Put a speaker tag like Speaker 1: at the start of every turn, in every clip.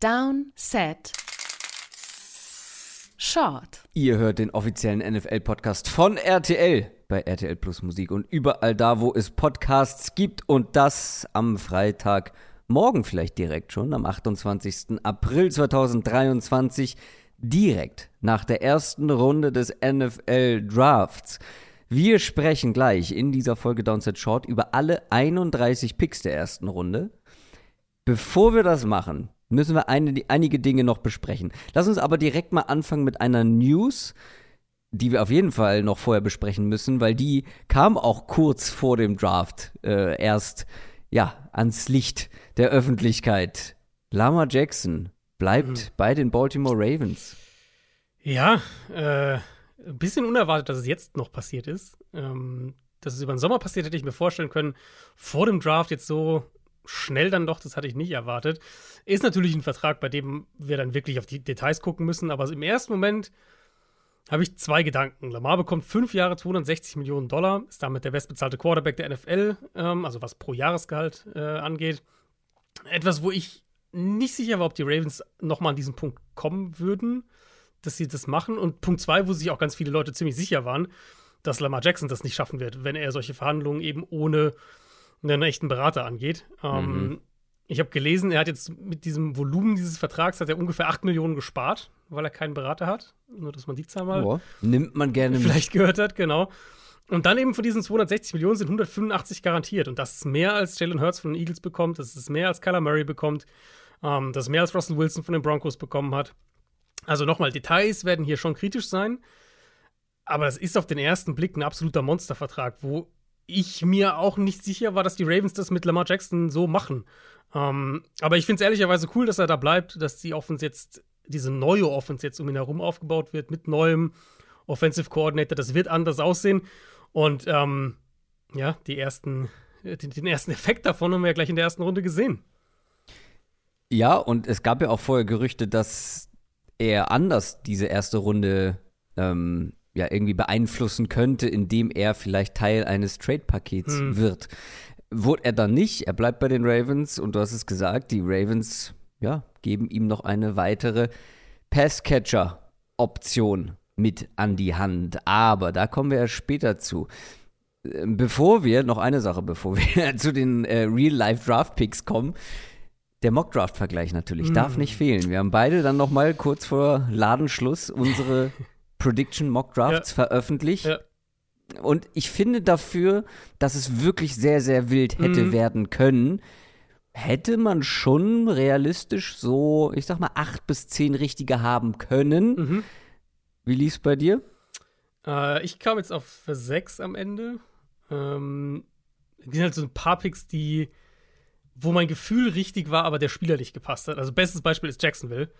Speaker 1: Down, Set, Short.
Speaker 2: Ihr hört den offiziellen NFL-Podcast von RTL bei RTL Plus Musik und überall da, wo es Podcasts gibt und das am Freitag. Morgen vielleicht direkt schon, am 28. April 2023, direkt nach der ersten Runde des NFL Drafts. Wir sprechen gleich in dieser Folge Downset Short über alle 31 Picks der ersten Runde. Bevor wir das machen, müssen wir eine, einige Dinge noch besprechen. Lass uns aber direkt mal anfangen mit einer News, die wir auf jeden Fall noch vorher besprechen müssen, weil die kam auch kurz vor dem Draft äh, erst ja ans Licht der Öffentlichkeit. Lama Jackson bleibt mhm. bei den Baltimore Ravens.
Speaker 3: Ja, äh, ein bisschen unerwartet, dass es jetzt noch passiert ist. Ähm, dass es über den Sommer passiert, hätte ich mir vorstellen können. Vor dem Draft jetzt so schnell dann doch, das hatte ich nicht erwartet. Ist natürlich ein Vertrag, bei dem wir dann wirklich auf die Details gucken müssen, aber im ersten Moment habe ich zwei Gedanken. Lamar bekommt fünf Jahre 260 Millionen Dollar, ist damit der bestbezahlte Quarterback der NFL, ähm, also was pro Jahresgehalt äh, angeht. Etwas, wo ich nicht sicher war, ob die Ravens nochmal an diesen Punkt kommen würden dass sie das machen. Und Punkt zwei, wo sich auch ganz viele Leute ziemlich sicher waren, dass Lamar Jackson das nicht schaffen wird, wenn er solche Verhandlungen eben ohne einen echten Berater angeht. Ähm, mhm. Ich habe gelesen, er hat jetzt mit diesem Volumen dieses Vertrags hat er ungefähr 8 Millionen gespart, weil er keinen Berater hat. Nur, dass man die Zahl mal
Speaker 2: oh, nimmt man gerne
Speaker 3: vielleicht mit. gehört hat, genau. Und dann eben von diesen 260 Millionen sind 185 garantiert. Und das ist mehr als Jalen Hurts von den Eagles bekommt, das ist mehr als Kyler Murray bekommt, ähm, das ist mehr als Russell Wilson von den Broncos bekommen hat. Also nochmal, Details werden hier schon kritisch sein, aber es ist auf den ersten Blick ein absoluter Monstervertrag, wo ich mir auch nicht sicher war, dass die Ravens das mit Lamar Jackson so machen. Ähm, aber ich finde es ehrlicherweise cool, dass er da bleibt, dass die Offense jetzt, diese neue Offense jetzt um ihn herum aufgebaut wird, mit neuem Offensive Coordinator. Das wird anders aussehen. Und ähm, ja, die ersten, den, den ersten Effekt davon haben wir ja gleich in der ersten Runde gesehen.
Speaker 2: Ja, und es gab ja auch vorher Gerüchte, dass er anders diese erste Runde ähm, ja irgendwie beeinflussen könnte, indem er vielleicht Teil eines Trade-Pakets hm. wird. Wurde er dann nicht, er bleibt bei den Ravens und du hast es gesagt, die Ravens ja, geben ihm noch eine weitere Passcatcher-Option mit an die Hand. Aber da kommen wir ja später zu. Ähm, bevor wir, noch eine Sache, bevor wir zu den äh, Real-Life-Draft-Picks kommen, der Mockdraft-Vergleich natürlich, mm. darf nicht fehlen. Wir haben beide dann noch mal kurz vor Ladenschluss unsere Prediction Mockdrafts ja. veröffentlicht. Ja. Und ich finde dafür, dass es wirklich sehr, sehr wild hätte mm. werden können, hätte man schon realistisch so, ich sag mal, acht bis zehn richtige haben können. Mhm. Wie lief's bei dir?
Speaker 3: Äh, ich kam jetzt auf sechs am Ende. Ähm, es sind halt so ein paar Picks, die wo mein Gefühl richtig war, aber der Spieler nicht gepasst hat. Also bestes Beispiel ist Jacksonville,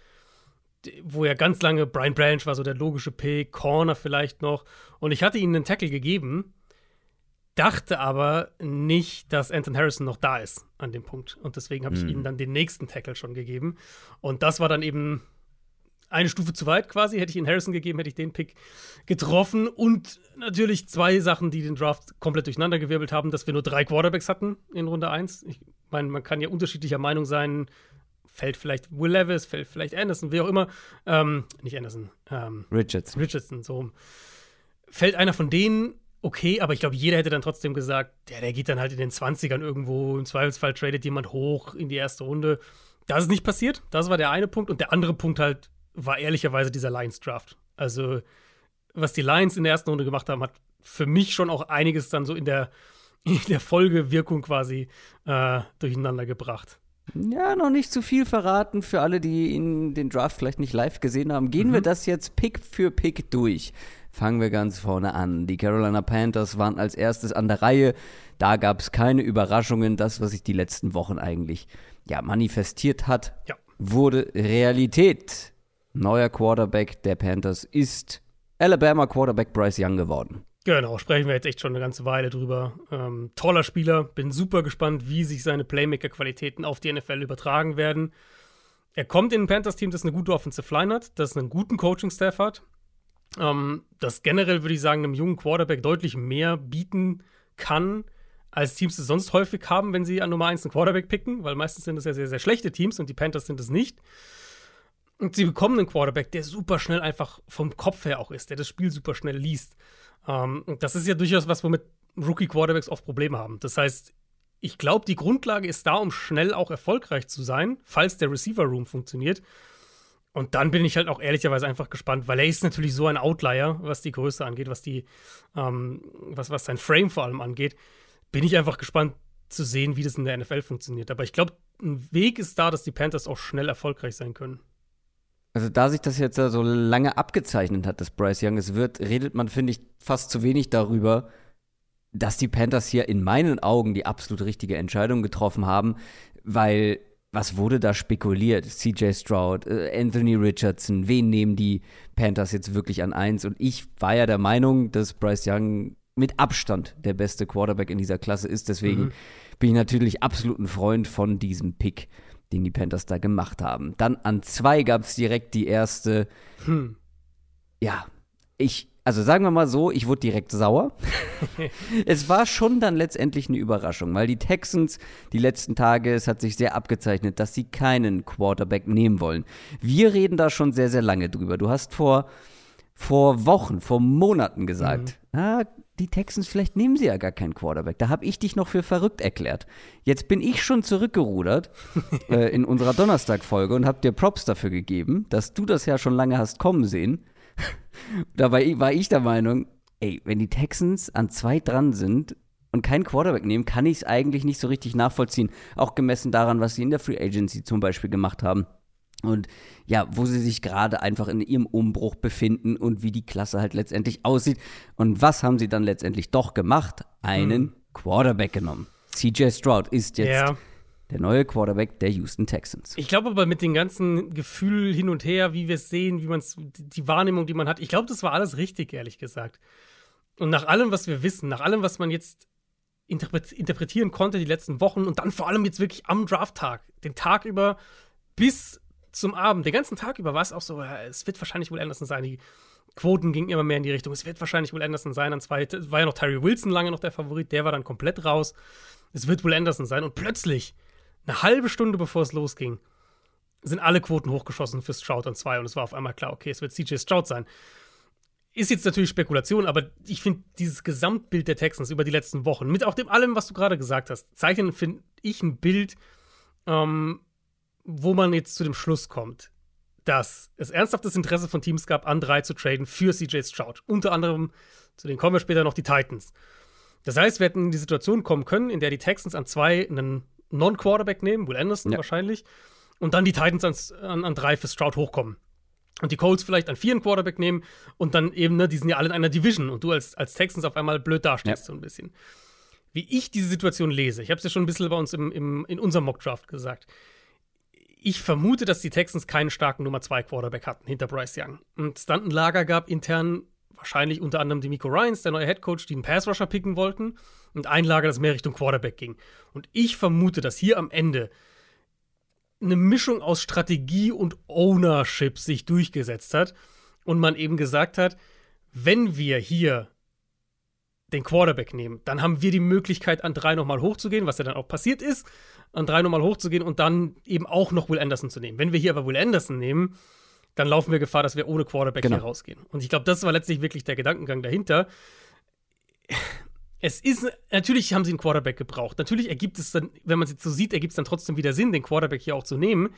Speaker 3: wo ja ganz lange Brian Branch war so der logische Pick, Corner vielleicht noch. Und ich hatte ihnen einen Tackle gegeben, dachte aber nicht, dass Anton Harrison noch da ist an dem Punkt. Und deswegen habe ich mhm. ihnen dann den nächsten Tackle schon gegeben. Und das war dann eben eine Stufe zu weit quasi. Hätte ich ihn Harrison gegeben, hätte ich den Pick getroffen. Und natürlich zwei Sachen, die den Draft komplett durcheinandergewirbelt haben, dass wir nur drei Quarterbacks hatten in Runde 1. Ich meine, man kann ja unterschiedlicher Meinung sein. Fällt vielleicht Will Levis, fällt vielleicht Anderson, wie auch immer. Ähm, nicht Anderson. Ähm,
Speaker 2: Richardson.
Speaker 3: Richardson, so. Fällt einer von denen okay, aber ich glaube, jeder hätte dann trotzdem gesagt, der, der geht dann halt in den 20ern irgendwo. Im Zweifelsfall tradet jemand hoch in die erste Runde. Das ist nicht passiert. Das war der eine Punkt. Und der andere Punkt halt, war ehrlicherweise dieser Lions-Draft. Also, was die Lions in der ersten Runde gemacht haben, hat für mich schon auch einiges dann so in der, in der Folgewirkung quasi äh, durcheinander gebracht.
Speaker 2: Ja, noch nicht zu viel verraten für alle, die in den Draft vielleicht nicht live gesehen haben. Gehen mhm. wir das jetzt Pick für Pick durch. Fangen wir ganz vorne an. Die Carolina Panthers waren als erstes an der Reihe. Da gab es keine Überraschungen. Das, was sich die letzten Wochen eigentlich ja, manifestiert hat, ja. wurde Realität neuer Quarterback der Panthers ist Alabama Quarterback Bryce Young geworden.
Speaker 3: Genau, sprechen wir jetzt echt schon eine ganze Weile drüber. Ähm, toller Spieler, bin super gespannt, wie sich seine Playmaker-Qualitäten auf die NFL übertragen werden. Er kommt in ein Panthers-Team, das eine gute Offensive Line hat, das einen guten Coaching-Staff hat, ähm, das generell, würde ich sagen, einem jungen Quarterback deutlich mehr bieten kann, als Teams es sonst häufig haben, wenn sie an Nummer 1 einen Quarterback picken, weil meistens sind es ja sehr, sehr schlechte Teams und die Panthers sind es nicht. Und sie bekommen einen Quarterback, der super schnell einfach vom Kopf her auch ist, der das Spiel super schnell liest. Ähm, das ist ja durchaus was, womit Rookie-Quarterbacks oft Probleme haben. Das heißt, ich glaube, die Grundlage ist da, um schnell auch erfolgreich zu sein, falls der Receiver-Room funktioniert. Und dann bin ich halt auch ehrlicherweise einfach gespannt, weil er ist natürlich so ein Outlier, was die Größe angeht, was die, ähm, was, was sein Frame vor allem angeht. Bin ich einfach gespannt zu sehen, wie das in der NFL funktioniert. Aber ich glaube, ein Weg ist da, dass die Panthers auch schnell erfolgreich sein können.
Speaker 2: Also da sich das jetzt so lange abgezeichnet hat, dass Bryce Young es wird, redet man, finde ich, fast zu wenig darüber, dass die Panthers hier in meinen Augen die absolut richtige Entscheidung getroffen haben, weil was wurde da spekuliert? CJ Stroud, äh, Anthony Richardson, wen nehmen die Panthers jetzt wirklich an eins? Und ich war ja der Meinung, dass Bryce Young mit Abstand der beste Quarterback in dieser Klasse ist. Deswegen mhm. bin ich natürlich absolut ein Freund von diesem Pick, den die Panthers da gemacht haben. Dann an zwei gab es direkt die erste. Hm. Ja, ich also sagen wir mal so, ich wurde direkt sauer. es war schon dann letztendlich eine Überraschung, weil die Texans die letzten Tage, es hat sich sehr abgezeichnet, dass sie keinen Quarterback nehmen wollen. Wir reden da schon sehr, sehr lange drüber. Du hast vor, vor Wochen, vor Monaten gesagt, mhm. ah, die Texans, vielleicht nehmen sie ja gar keinen Quarterback. Da habe ich dich noch für verrückt erklärt. Jetzt bin ich schon zurückgerudert äh, in unserer Donnerstag-Folge und habe dir Props dafür gegeben, dass du das ja schon lange hast kommen sehen da war ich, war ich der Meinung, ey, wenn die Texans an zwei dran sind und keinen Quarterback nehmen, kann ich es eigentlich nicht so richtig nachvollziehen. Auch gemessen daran, was sie in der Free Agency zum Beispiel gemacht haben. Und ja, wo sie sich gerade einfach in ihrem Umbruch befinden und wie die Klasse halt letztendlich aussieht. Und was haben sie dann letztendlich doch gemacht? Einen hm. Quarterback genommen. CJ Stroud ist jetzt ja der neue Quarterback der Houston Texans.
Speaker 3: Ich glaube aber mit dem ganzen Gefühl hin und her, wie wir es sehen, wie man es, die Wahrnehmung, die man hat, ich glaube, das war alles richtig, ehrlich gesagt. Und nach allem, was wir wissen, nach allem, was man jetzt interpretieren konnte die letzten Wochen und dann vor allem jetzt wirklich am Drafttag, den Tag über bis zum Abend, den ganzen Tag über war es auch so, es wird wahrscheinlich wohl Anderson sein. Die Quoten gingen immer mehr in die Richtung, es wird wahrscheinlich wohl Anderson sein. An zwei war ja noch Tyree Wilson lange noch der Favorit, der war dann komplett raus. Es wird wohl Anderson sein und plötzlich eine halbe Stunde bevor es losging, sind alle Quoten hochgeschossen für Stroud und 2 und es war auf einmal klar, okay, es wird CJ Stroud sein. Ist jetzt natürlich Spekulation, aber ich finde dieses Gesamtbild der Texans über die letzten Wochen, mit auch dem allem, was du gerade gesagt hast, zeichnen, finde ich, ein Bild, ähm, wo man jetzt zu dem Schluss kommt, dass es ernsthaftes Interesse von Teams gab, an drei zu traden für CJ Stroud. Unter anderem, zu denen kommen wir später noch, die Titans. Das heißt, wir hätten in die Situation kommen können, in der die Texans an zwei einen Non-Quarterback nehmen, Will Anderson ja. wahrscheinlich, und dann die Titans ans, an, an drei für Stroud hochkommen. Und die Colts vielleicht an vier einen Quarterback nehmen und dann eben, ne, die sind ja alle in einer Division und du als, als Texans auf einmal blöd dastehst, ja. so ein bisschen. Wie ich diese Situation lese, ich habe es ja schon ein bisschen bei uns im, im, in unserem Mockdraft gesagt. Ich vermute, dass die Texans keinen starken Nummer 2 Quarterback hatten hinter Bryce Young. Und es dann Lager gab intern, wahrscheinlich unter anderem die Miko Ryans, der neue Head Coach, die einen Pass Rusher picken wollten und ein Lager, das mehr Richtung Quarterback ging. Und ich vermute, dass hier am Ende eine Mischung aus Strategie und Ownership sich durchgesetzt hat und man eben gesagt hat, wenn wir hier den Quarterback nehmen, dann haben wir die Möglichkeit, an drei nochmal hochzugehen, was ja dann auch passiert ist, an drei nochmal hochzugehen und dann eben auch noch Will Anderson zu nehmen. Wenn wir hier aber Will Anderson nehmen, dann laufen wir Gefahr, dass wir ohne Quarterback genau. hier rausgehen. Und ich glaube, das war letztlich wirklich der Gedankengang dahinter es ist, natürlich haben sie einen Quarterback gebraucht. Natürlich ergibt es dann, wenn man es jetzt so sieht, ergibt es dann trotzdem wieder Sinn, den Quarterback hier auch zu nehmen.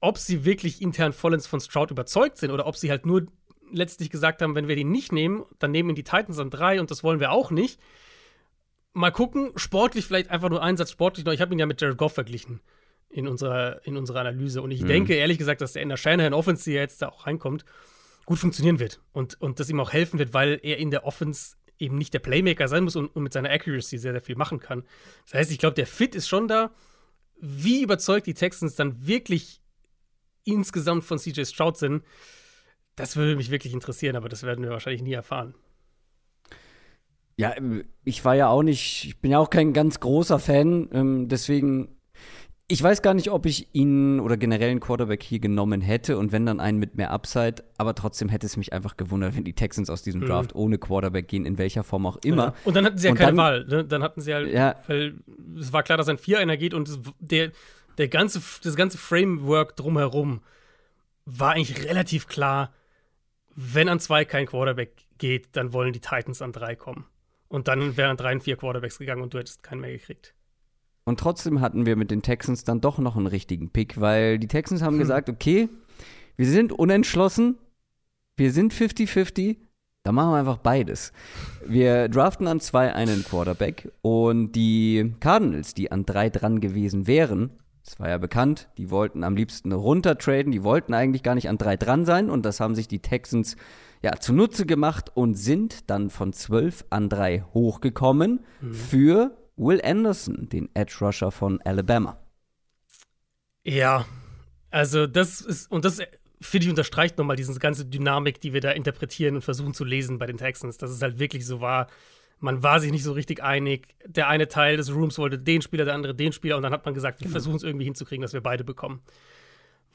Speaker 3: Ob sie wirklich intern vollends von Stroud überzeugt sind oder ob sie halt nur letztlich gesagt haben, wenn wir den nicht nehmen, dann nehmen ihn die Titans an drei und das wollen wir auch nicht. Mal gucken, sportlich vielleicht einfach nur Einsatz sportlich noch. Ich habe ihn ja mit Jared Goff verglichen in unserer, in unserer Analyse und ich mhm. denke ehrlich gesagt, dass der in der Shanahan Offense, die jetzt da auch reinkommt, gut funktionieren wird und, und das ihm auch helfen wird, weil er in der Offense eben nicht der Playmaker sein muss und, und mit seiner Accuracy sehr, sehr viel machen kann. Das heißt, ich glaube, der Fit ist schon da. Wie überzeugt die Texans dann wirklich insgesamt von CJ Stroud sind, das würde mich wirklich interessieren, aber das werden wir wahrscheinlich nie erfahren.
Speaker 2: Ja, ich war ja auch nicht, ich bin ja auch kein ganz großer Fan, ähm, deswegen Ich weiß gar nicht, ob ich ihn oder generell einen Quarterback hier genommen hätte und wenn dann einen mit mehr Upside, aber trotzdem hätte es mich einfach gewundert, wenn die Texans aus diesem mhm. Draft mhm. ohne Quarterback gehen, in welcher Form auch immer. Ja.
Speaker 3: Und dann hatten sie ja und keine dann, Wahl. Ne? Dann hatten sie halt, ja, weil es war klar, dass ein Vier-Einer geht und der, der ganze, das ganze Framework drumherum war eigentlich relativ klar, wenn an zwei kein Quarterback geht, dann wollen die Titans an drei kommen. Und dann wären drei und vier Quarterbacks gegangen und du hättest keinen mehr gekriegt.
Speaker 2: Und trotzdem hatten wir mit den Texans dann doch noch einen richtigen Pick, weil die Texans haben hm. gesagt, okay, wir sind unentschlossen, wir sind 50-50, da machen wir einfach beides. Wir draften an zwei einen Quarterback und die Cardinals, die an drei dran gewesen wären, das war ja bekannt, die wollten am liebsten runtertraden, die wollten eigentlich gar nicht an drei dran sein und das haben sich die Texans ja zunutze gemacht und sind dann von zwölf an drei hochgekommen mhm. für Will Anderson, den Edge Rusher von Alabama.
Speaker 3: Ja, also das ist, und das finde ich unterstreicht nochmal diese ganze Dynamik, die wir da interpretieren und versuchen zu lesen bei den Texans, dass es halt wirklich so war, man war sich nicht so richtig einig. Der eine Teil des Rooms wollte den Spieler, der andere den Spieler und dann hat man gesagt, wir genau. versuchen es irgendwie hinzukriegen, dass wir beide bekommen.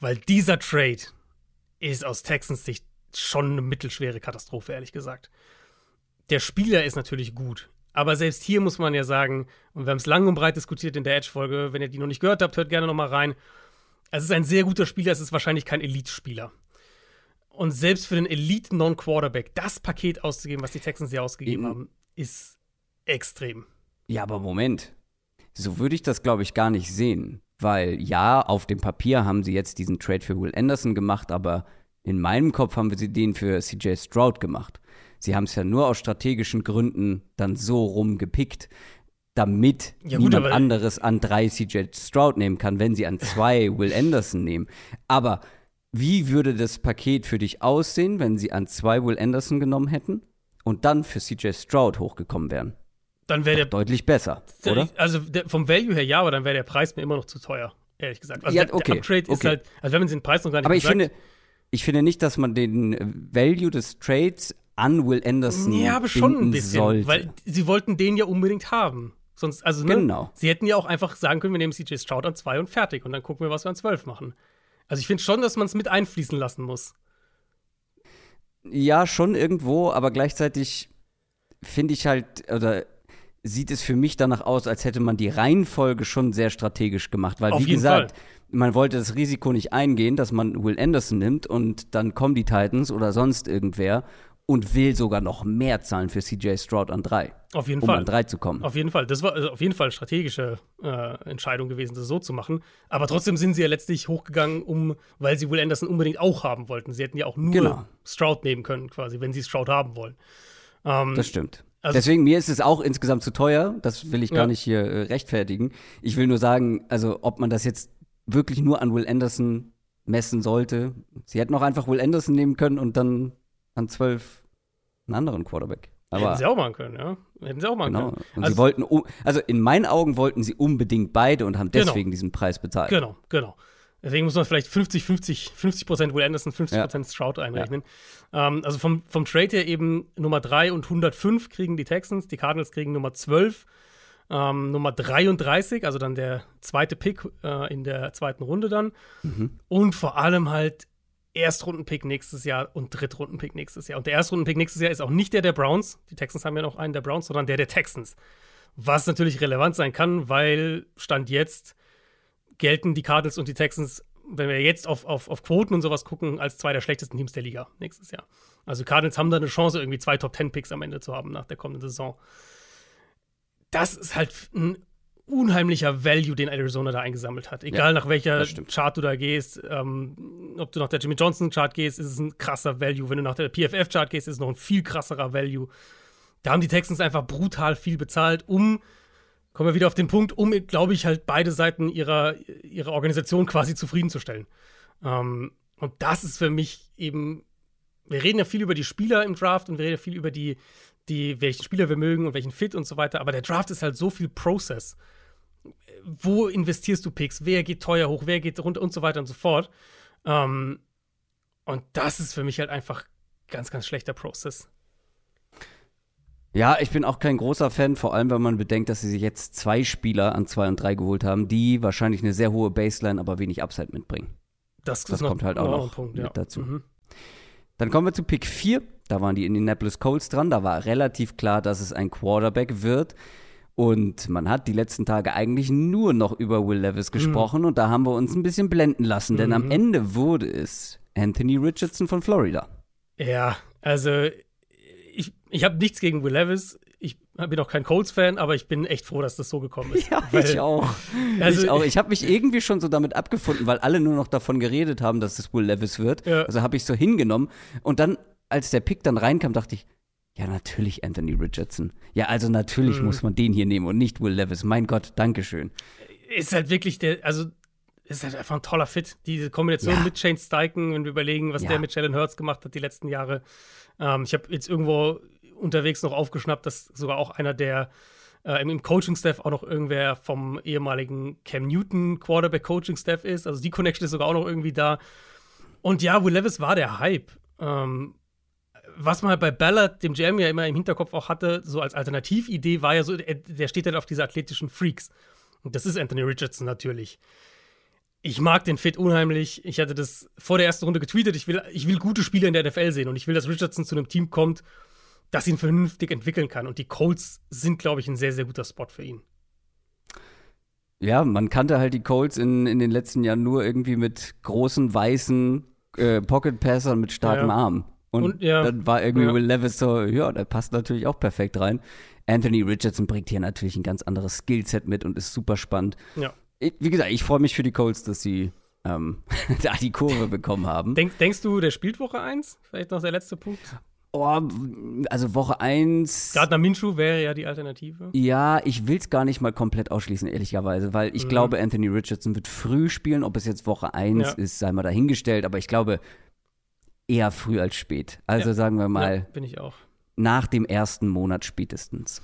Speaker 3: Weil dieser Trade ist aus Texans Sicht schon eine mittelschwere Katastrophe, ehrlich gesagt. Der Spieler ist natürlich gut. Aber selbst hier muss man ja sagen, und wir haben es lang und breit diskutiert in der Edge-Folge, wenn ihr die noch nicht gehört habt, hört gerne noch mal rein. Es ist ein sehr guter Spieler, es ist wahrscheinlich kein Elite-Spieler. Und selbst für den Elite-Non-Quarterback das Paket auszugeben, was die Texans hier ausgegeben Eben. haben, ist extrem.
Speaker 2: Ja, aber Moment. So würde ich das, glaube ich, gar nicht sehen. Weil ja, auf dem Papier haben sie jetzt diesen Trade für Will Anderson gemacht, aber in meinem Kopf haben wir sie den für CJ Stroud gemacht. Sie haben es ja nur aus strategischen Gründen dann so rumgepickt, damit ja, gut, niemand anderes an drei CJ Stroud nehmen kann, wenn sie an zwei Will Anderson nehmen. Aber wie würde das Paket für dich aussehen, wenn sie an zwei Will Anderson genommen hätten und dann für CJ Stroud hochgekommen wären?
Speaker 3: Dann wäre der
Speaker 2: deutlich besser, oder?
Speaker 3: Also der, vom Value her ja, aber dann wäre der Preis mir immer noch zu teuer, ehrlich gesagt. Also ja, okay, der Uptrade okay. ist halt, also wenn man den Preis noch gar nicht
Speaker 2: Aber ich finde, ich finde nicht, dass man den äh, Value des Trades an Will Anderson
Speaker 3: Ja, aber schon ein bisschen, sollte. weil sie wollten den ja unbedingt haben. Sonst, also, ne,
Speaker 2: genau.
Speaker 3: Sie hätten ja auch einfach sagen können, wir nehmen CJ Stroud an zwei und fertig und dann gucken wir, was wir an zwölf machen. Also ich finde schon, dass man es mit einfließen lassen muss.
Speaker 2: Ja, schon irgendwo, aber gleichzeitig finde ich halt, oder sieht es für mich danach aus, als hätte man die Reihenfolge schon sehr strategisch gemacht. Weil, Auf wie gesagt, Fall. man wollte das Risiko nicht eingehen, dass man Will Anderson nimmt und dann kommen die Titans oder sonst irgendwer und will sogar noch mehr zahlen für CJ Stroud an drei.
Speaker 3: Auf jeden
Speaker 2: um
Speaker 3: Fall.
Speaker 2: an drei zu kommen.
Speaker 3: Auf jeden Fall. Das war also auf jeden Fall eine strategische äh, Entscheidung gewesen, das so zu machen. Aber trotzdem sind sie ja letztlich hochgegangen, um, weil sie Will Anderson unbedingt auch haben wollten. Sie hätten ja auch nur genau. Stroud nehmen können, quasi, wenn sie Stroud haben wollen.
Speaker 2: Ähm, das stimmt. Also Deswegen, mir ist es auch insgesamt zu teuer. Das will ich gar ja. nicht hier äh, rechtfertigen. Ich will nur sagen, also, ob man das jetzt wirklich nur an Will Anderson messen sollte. Sie hätten auch einfach Will Anderson nehmen können und dann an zwölf einen anderen Quarterback.
Speaker 3: Aber, Hätten sie auch machen können, ja. Hätten sie auch machen genau. können.
Speaker 2: Und also, sie wollten, also in meinen Augen wollten sie unbedingt beide und haben genau. deswegen genau. diesen Preis bezahlt.
Speaker 3: Genau, genau. Deswegen muss man vielleicht 50, 50, 50 Prozent Will Anderson, 50 Prozent ja. Stroud einrechnen. Ja. Ähm, also vom, vom Trade her eben Nummer 3 und 105 kriegen die Texans, die Cardinals kriegen Nummer 12, ähm, Nummer 33, also dann der zweite Pick äh, in der zweiten Runde dann. Mhm. Und vor allem halt Erstrundenpick nächstes Jahr und Drittrundenpick nächstes Jahr. Und der Erstrundenpick nächstes Jahr ist auch nicht der der Browns. Die Texans haben ja noch einen der Browns, sondern der der Texans. Was natürlich relevant sein kann, weil Stand jetzt gelten die Cardinals und die Texans, wenn wir jetzt auf, auf, auf Quoten und sowas gucken, als zwei der schlechtesten Teams der Liga nächstes Jahr. Also Cardinals haben da eine Chance, irgendwie zwei Top-10-Picks am Ende zu haben nach der kommenden Saison. Das ist halt ein unheimlicher Value, den Arizona da eingesammelt hat. Egal ja, nach welcher Chart du da gehst, ähm, ob du nach der Jimmy Johnson Chart gehst, ist es ein krasser Value. Wenn du nach der PFF Chart gehst, ist es noch ein viel krasserer Value. Da haben die Texans einfach brutal viel bezahlt, um, kommen wir wieder auf den Punkt, um, glaube ich, halt beide Seiten ihrer, ihrer Organisation quasi zufriedenzustellen. Ähm, und das ist für mich eben, wir reden ja viel über die Spieler im Draft und wir reden ja viel über die, die, welchen Spieler wir mögen und welchen Fit und so weiter, aber der Draft ist halt so viel Process wo investierst du Picks, wer geht teuer hoch, wer geht runter und so weiter und so fort. Ähm, und das ist für mich halt einfach ganz, ganz schlechter Prozess.
Speaker 2: Ja, ich bin auch kein großer Fan, vor allem wenn man bedenkt, dass sie sich jetzt zwei Spieler an zwei und drei geholt haben, die wahrscheinlich eine sehr hohe Baseline, aber wenig Upside mitbringen.
Speaker 3: Das,
Speaker 2: Das kommt halt auch
Speaker 3: noch Punkt,
Speaker 2: mit
Speaker 3: ja.
Speaker 2: dazu.
Speaker 3: Mhm.
Speaker 2: Dann kommen wir zu Pick 4. Da waren die Indianapolis Colts dran. Da war relativ klar, dass es ein Quarterback wird. Und man hat die letzten Tage eigentlich nur noch über Will Levis gesprochen und da haben wir uns ein bisschen blenden lassen, denn am
Speaker 3: Mhm.
Speaker 2: Ende wurde es Anthony Richardson von Florida.
Speaker 3: Ja, also ich, ich habe nichts gegen Will Levis. Ich bin auch kein Colts-Fan, aber ich bin echt froh, dass das so gekommen ist. Weil-
Speaker 2: ich auch.
Speaker 3: Also-
Speaker 2: ich auch. Ich habe mich irgendwie schon so damit abgefunden, weil alle nur noch davon geredet haben, dass es Will Levis wird.
Speaker 3: Ja.
Speaker 2: Also habe ich so hingenommen. Und dann, als der Pick dann reinkam, dachte ich, ja, natürlich Anthony Richardson. Ja, also natürlich
Speaker 3: Mhm.
Speaker 2: muss man den hier nehmen und nicht Will Levis. Mein Gott, Dankeschön.
Speaker 3: ist halt wirklich der, also ist halt einfach ein toller Fit. Diese Kombination
Speaker 2: Ja.
Speaker 3: mit Shane Steichen, wenn wir überlegen, was
Speaker 2: Ja.
Speaker 3: der mit Jalen Hurts gemacht hat die letzten Jahre. Ähm, ich habe jetzt irgendwo unterwegs noch aufgeschnappt, dass sogar auch einer der äh, im- im Coaching-Staff auch noch irgendwer vom ehemaligen Cam Newton Quarterback-Coaching-Staff ist. Also die Connection ist sogar auch noch irgendwie da. Und ja, Will Levis war der Hype. Ähm, was man halt bei Ballard, dem GM ja immer im Hinterkopf auch hatte, so als Alternatividee, war ja so, der, steht halt auf diese athletischen Freaks. Und das ist Anthony Richardson natürlich. Ich mag den Fit unheimlich. Ich hatte das vor der ersten Runde getweetet. Ich will, ich will gute Spieler in der NFL sehen und ich will, dass Richardson zu einem Team kommt, das ihn vernünftig entwickeln kann. Und die Colts sind, glaube ich, ein sehr, sehr guter Spot für ihn.
Speaker 2: Ja, man kannte halt die Colts in, in den letzten Jahren nur irgendwie mit großen, weißen äh, Pocket-Passern mit starkem
Speaker 3: Ja.
Speaker 2: Arm. Und,
Speaker 3: Und, ja.
Speaker 2: dann war irgendwie
Speaker 3: Ja.
Speaker 2: Will Levis so, ja, der passt natürlich auch perfekt rein. Anthony Richardson bringt hier natürlich ein ganz anderes Skillset mit und ist super spannend.
Speaker 3: Ja.
Speaker 2: Ich, wie gesagt, ich freue mich für die Colts, dass sie ähm, da die Kurve bekommen haben.
Speaker 3: Denk, denkst du, der spielt Woche 1? Vielleicht noch der letzte Punkt.
Speaker 2: Oh, also Woche 1.
Speaker 3: Gardner Minshew wäre ja die Alternative.
Speaker 2: Ja, ich will es gar nicht mal komplett ausschließen, ehrlicherweise, weil ich
Speaker 3: Mhm.
Speaker 2: glaube, Anthony Richardson wird früh spielen. Ob es jetzt Woche 1
Speaker 3: Ja.
Speaker 2: ist, sei mal dahingestellt, aber ich glaube eher früh als spät. Also
Speaker 3: Ja.
Speaker 2: sagen wir mal
Speaker 3: Ja, bin ich auch.
Speaker 2: nach dem ersten Monat spätestens.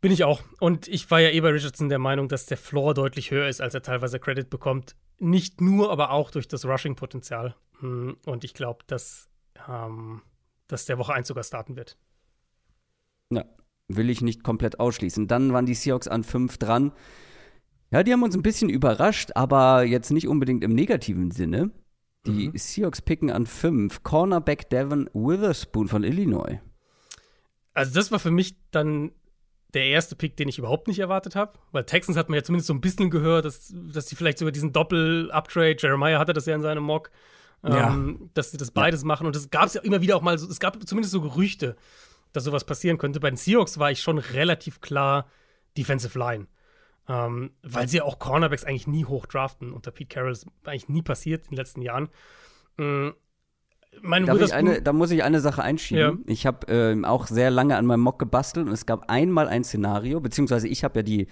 Speaker 3: Bin ich auch. Und ich war ja eh bei Richardson der Meinung, dass der Floor deutlich höher ist, als er teilweise Credit bekommt. Nicht nur, aber auch durch das Rushing-Potenzial. Hm, Und ich glaube, dass, ähm, dass der Woche 1 sogar starten wird.
Speaker 2: Ja, will ich nicht komplett ausschließen. Dann waren die Seahawks an 5 dran. Ja, die haben uns ein bisschen überrascht, aber jetzt nicht unbedingt im negativen Sinne. Die
Speaker 3: Mhm.
Speaker 2: Seahawks picken an 5 Cornerback Devin Witherspoon von Illinois.
Speaker 3: Also, das war für mich dann der erste Pick, den ich überhaupt nicht erwartet habe. Weil Texans hat man ja zumindest so ein bisschen gehört, dass, dass sie vielleicht sogar diesen Doppel-Uptrade, Jeremiah hatte das ja in seinem Mock, ähm, dass sie das beides machen. Und es gab es ja immer wieder auch mal, so, es gab zumindest so Gerüchte, dass sowas passieren könnte. Bei den Seahawks war ich schon relativ klar Defensive Line. Ähm, weil sie auch Cornerbacks eigentlich nie hoch draften. Unter Pete Carroll ist eigentlich nie passiert in den letzten Jahren. Ähm,
Speaker 2: eine, da muss ich eine Sache einschieben.
Speaker 3: Ja.
Speaker 2: Ich habe ähm, auch sehr lange an meinem Mock gebastelt und es gab einmal ein Szenario, beziehungsweise ich habe ja die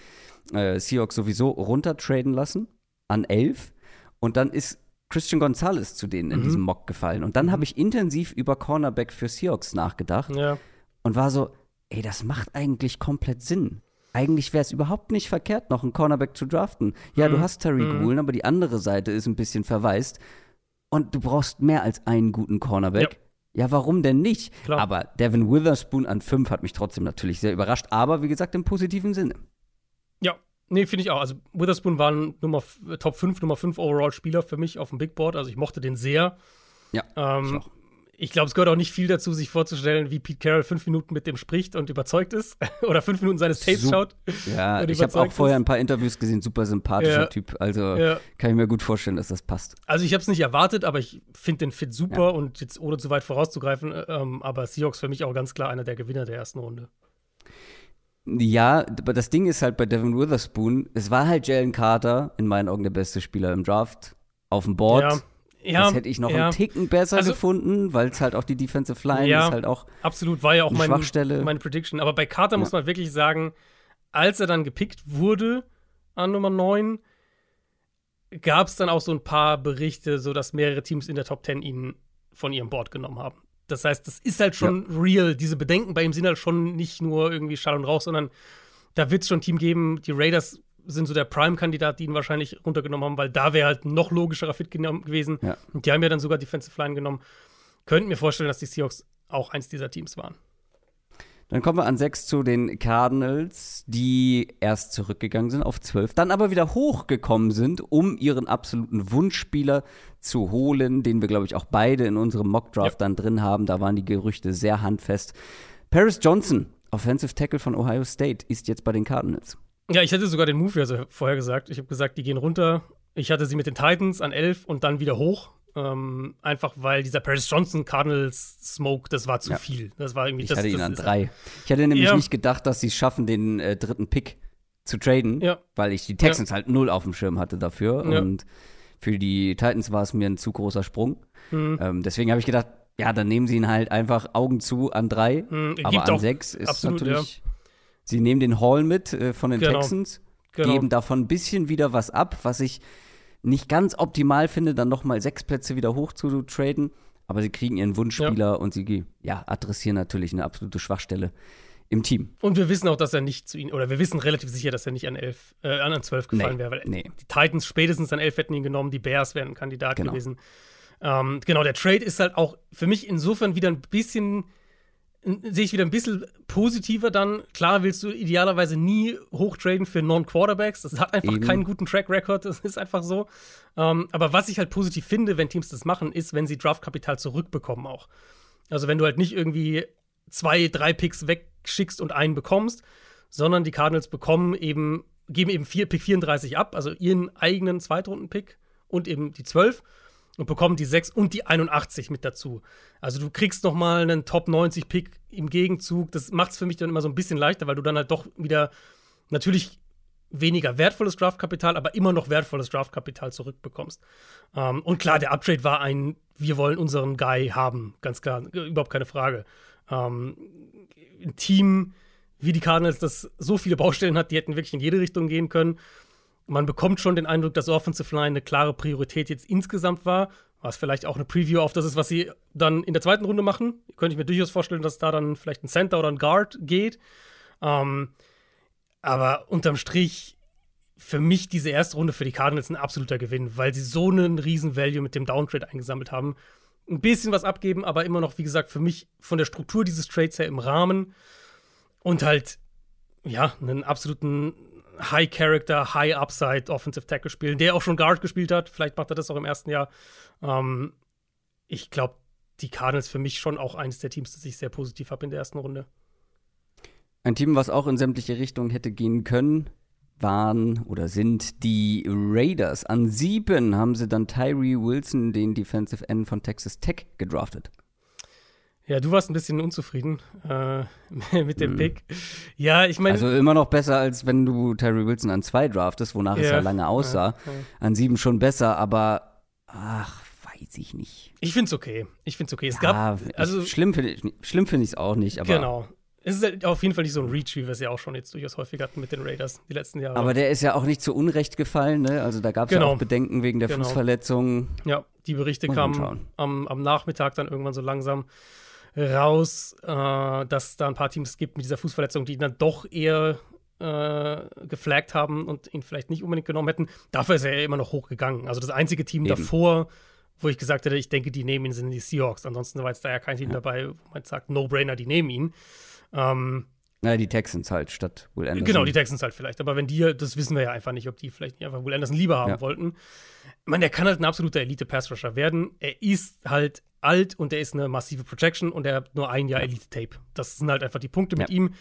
Speaker 2: äh, Seahawks sowieso runtertraden lassen an 11 und dann ist Christian Gonzalez zu denen in
Speaker 3: Mhm.
Speaker 2: diesem Mock gefallen. Und dann habe ich intensiv über Cornerback für Seahawks nachgedacht
Speaker 3: ja.
Speaker 2: und war so, ey, das macht eigentlich komplett Sinn. Eigentlich wäre es überhaupt nicht verkehrt, noch einen Cornerback zu draften. Ja, du
Speaker 3: Mhm.
Speaker 2: hast Terry
Speaker 3: Mhm.
Speaker 2: Woolen, aber die andere Seite ist ein bisschen verwaist. Und du brauchst mehr als einen guten Cornerback. Ja, warum denn nicht?
Speaker 3: Klar.
Speaker 2: Aber Devin Witherspoon an 5 hat mich trotzdem natürlich sehr überrascht, aber wie gesagt im positiven Sinne.
Speaker 3: Ja, nee, finde ich auch. Also Witherspoon war ein Nummer, Top 5, Nummer 5 Overall-Spieler für mich auf dem Big Board. Also ich mochte den sehr.
Speaker 2: Ja,
Speaker 3: Ähm,
Speaker 2: ich auch.
Speaker 3: Ich glaube, es gehört auch nicht viel dazu, sich vorzustellen, wie Pete Carroll fünf Minuten mit dem spricht und überzeugt ist. Oder fünf Minuten seines Tapes
Speaker 2: Sup-
Speaker 3: schaut.
Speaker 2: Ja, ich habe auch vorher ein paar Interviews gesehen, super sympathischer
Speaker 3: Ja.
Speaker 2: Typ. Also
Speaker 3: Ja.
Speaker 2: kann ich mir gut vorstellen, dass das passt.
Speaker 3: Also ich habe es nicht erwartet, aber ich finde den Fit super und jetzt ohne zu weit vorauszugreifen, äh, ähm, aber Seahawks für mich auch ganz klar einer der Gewinner der ersten Runde.
Speaker 2: Ja, aber das Ding ist halt bei Devin Witherspoon, es war halt Jalen Carter, in meinen Augen der beste Spieler im Draft, auf dem Board.
Speaker 3: Ja, ja,
Speaker 2: das hätte ich noch
Speaker 3: ja,
Speaker 2: einen Ticken besser
Speaker 3: Also-
Speaker 2: gefunden, weil es halt auch die Defensive Line
Speaker 3: Ja.
Speaker 2: ist halt auch.
Speaker 3: Absolut, war ja auch
Speaker 2: Eine
Speaker 3: mein,
Speaker 2: Schwachstelle.
Speaker 3: meine Prediction. Aber bei Carter muss
Speaker 2: Ja.
Speaker 3: man wirklich sagen, als er dann gepickt wurde an Nummer 9, gab es dann auch so ein paar Berichte, so dass mehrere Teams in der Top 10 ihn von ihrem Board genommen haben. Das heißt, das ist halt schon real. Diese Bedenken bei ihm sind halt schon nicht nur irgendwie Schall und Rauch, sondern da wird es schon ein Team geben. Die Raiders sind so der Prime-Kandidat, die ihn wahrscheinlich runtergenommen haben, weil da wäre halt noch logischerer Fit genommen gewesen.
Speaker 2: Ja.
Speaker 3: Und die haben ja dann sogar Defensive Line genommen. Könnten mir vorstellen, dass die Seahawks auch eins dieser Teams waren.
Speaker 2: Dann kommen wir an 6 zu den Cardinals, die erst zurückgegangen sind auf 12, dann aber wieder hochgekommen sind, um ihren absoluten Wunschspieler zu holen, den wir, glaube ich, auch beide in unserem Mockdraft ja. dann drin haben. Da waren die Gerüchte sehr handfest. Paris Johnson, Offensive Tackle von Ohio State, ist jetzt bei den Cardinals.
Speaker 3: Ja, ich hätte sogar den Move also vorher gesagt. Ich habe gesagt, die gehen runter. Ich hatte sie mit den Titans an 11 und dann wieder hoch. Ähm, einfach weil dieser Paris Johnson Cardinals Smoke, das war zu ja. viel. Das war irgendwie
Speaker 2: ich
Speaker 3: das.
Speaker 2: hatte ihn an drei. Ich hatte nämlich ja. nicht gedacht, dass sie es schaffen, den äh, dritten Pick zu traden, ja. weil ich die Texans halt null auf dem Schirm hatte dafür. Und für die Titans war es mir ein zu großer Sprung. Mhm. Ähm, deswegen habe ich gedacht, ja, dann nehmen sie ihn halt einfach Augen zu an drei. Mhm, aber an sechs ist absolut, natürlich. Sie nehmen den Hall mit äh, von den genau. Texans, genau. geben davon ein bisschen wieder was ab, was ich nicht ganz optimal finde, dann nochmal sechs Plätze wieder hoch zu traden. Aber sie kriegen ihren Wunschspieler ja. und sie ja, adressieren natürlich eine absolute Schwachstelle im Team.
Speaker 3: Und wir wissen auch, dass er nicht zu ihnen, oder wir wissen relativ sicher, dass er nicht an elf, äh, an zwölf gefallen nee, wäre, weil nee. die Titans spätestens an elf hätten ihn genommen, die Bears wären ein Kandidat genau. gewesen. Ähm, genau, der Trade ist halt auch für mich insofern wieder ein bisschen sehe ich wieder ein bisschen positiver dann. Klar willst du idealerweise nie hochtraden für Non-Quarterbacks. Das hat einfach Eben. keinen guten Track Record. Das ist einfach so. Ähm, aber was ich halt positiv finde, wenn Teams das machen, ist, wenn sie Draftkapital zurückbekommen auch. Also wenn du halt nicht irgendwie zwei, drei Picks wegschickst und einen bekommst, sondern die Cardinals bekommen eben, geben eben vier, Pick 34 ab, also ihren eigenen Zweitrunden-Pick und eben die 12 und bekommen die 6 und die 81 mit dazu. Also du kriegst noch mal einen Top 90 Pick im Gegenzug. Das macht es für mich dann immer so ein bisschen leichter, weil du dann halt doch wieder natürlich weniger wertvolles Draftkapital, aber immer noch wertvolles Draftkapital zurückbekommst. Ähm, und klar, der Uptrade war ein, wir wollen unseren Guy haben, ganz klar, überhaupt keine Frage. Ähm, ein Team wie die Cardinals, das so viele Baustellen hat, die hätten wirklich in jede Richtung gehen können man bekommt schon den Eindruck, dass Offensive Line eine klare Priorität jetzt insgesamt war. Was vielleicht auch eine Preview auf das ist, was sie dann in der zweiten Runde machen. Könnte ich mir durchaus vorstellen, dass da dann vielleicht ein Center oder ein Guard geht. Ähm, aber unterm Strich für mich diese erste Runde für die Cardinals ein absoluter Gewinn, weil sie so einen riesen Value mit dem Downtrade eingesammelt haben. Ein bisschen was abgeben, aber immer noch, wie gesagt, für mich von der Struktur dieses Trades her im Rahmen und halt, ja, einen absoluten High Character, High Upside Offensive Tackle spielen, der auch schon Guard gespielt hat. Vielleicht macht er das auch im ersten Jahr. Ähm, ich glaube, die Cardinals für mich schon auch eines der Teams, das ich sehr positiv habe in der ersten Runde.
Speaker 2: Ein Team, was auch in sämtliche Richtungen hätte gehen können, waren oder sind die Raiders. An sieben haben sie dann Tyree Wilson, den Defensive End von Texas Tech, gedraftet.
Speaker 3: Ja, du warst ein bisschen unzufrieden äh, mit dem mhm. Pick. Ja, ich meine.
Speaker 2: Also immer noch besser, als wenn du Terry Wilson an zwei draftest, wonach ja, es ja lange aussah. Ja, ja. An sieben schon besser, aber ach, weiß ich nicht.
Speaker 3: Ich find's okay. Ich find's okay. Es gab.
Speaker 2: Also, schlimm finde ich es find auch nicht, aber.
Speaker 3: Genau. Es ist halt auf jeden Fall nicht so ein Reach, wie wir es ja auch schon jetzt durchaus häufig hatten mit den Raiders die letzten Jahre.
Speaker 2: Aber der ist ja auch nicht zu Unrecht gefallen, ne? Also da gab es genau. ja auch Bedenken wegen der genau. Fußverletzung.
Speaker 3: Ja, die Berichte kamen am, am Nachmittag dann irgendwann so langsam raus, äh, dass es da ein paar Teams gibt mit dieser Fußverletzung, die dann doch eher äh, geflaggt haben und ihn vielleicht nicht unbedingt genommen hätten. Dafür ist er ja immer noch hochgegangen. Also das einzige Team Eben. davor, wo ich gesagt hätte, ich denke, die nehmen ihn, sind die Seahawks. Ansonsten war jetzt da ja kein Team ja. dabei, wo man sagt, No-Brainer, die nehmen ihn. Ähm,
Speaker 2: naja, die Texans halt statt Will Anderson.
Speaker 3: Genau, die Texans halt vielleicht. Aber wenn die, das wissen wir ja einfach nicht, ob die vielleicht nicht einfach Will Anderson lieber haben ja. wollten. Ich meine, der kann halt ein absoluter Elite-Pass-Rusher werden. Er ist halt alt und er ist eine massive Projection und er hat nur ein Jahr Elite-Tape. Das sind halt einfach die Punkte mit ja. ihm.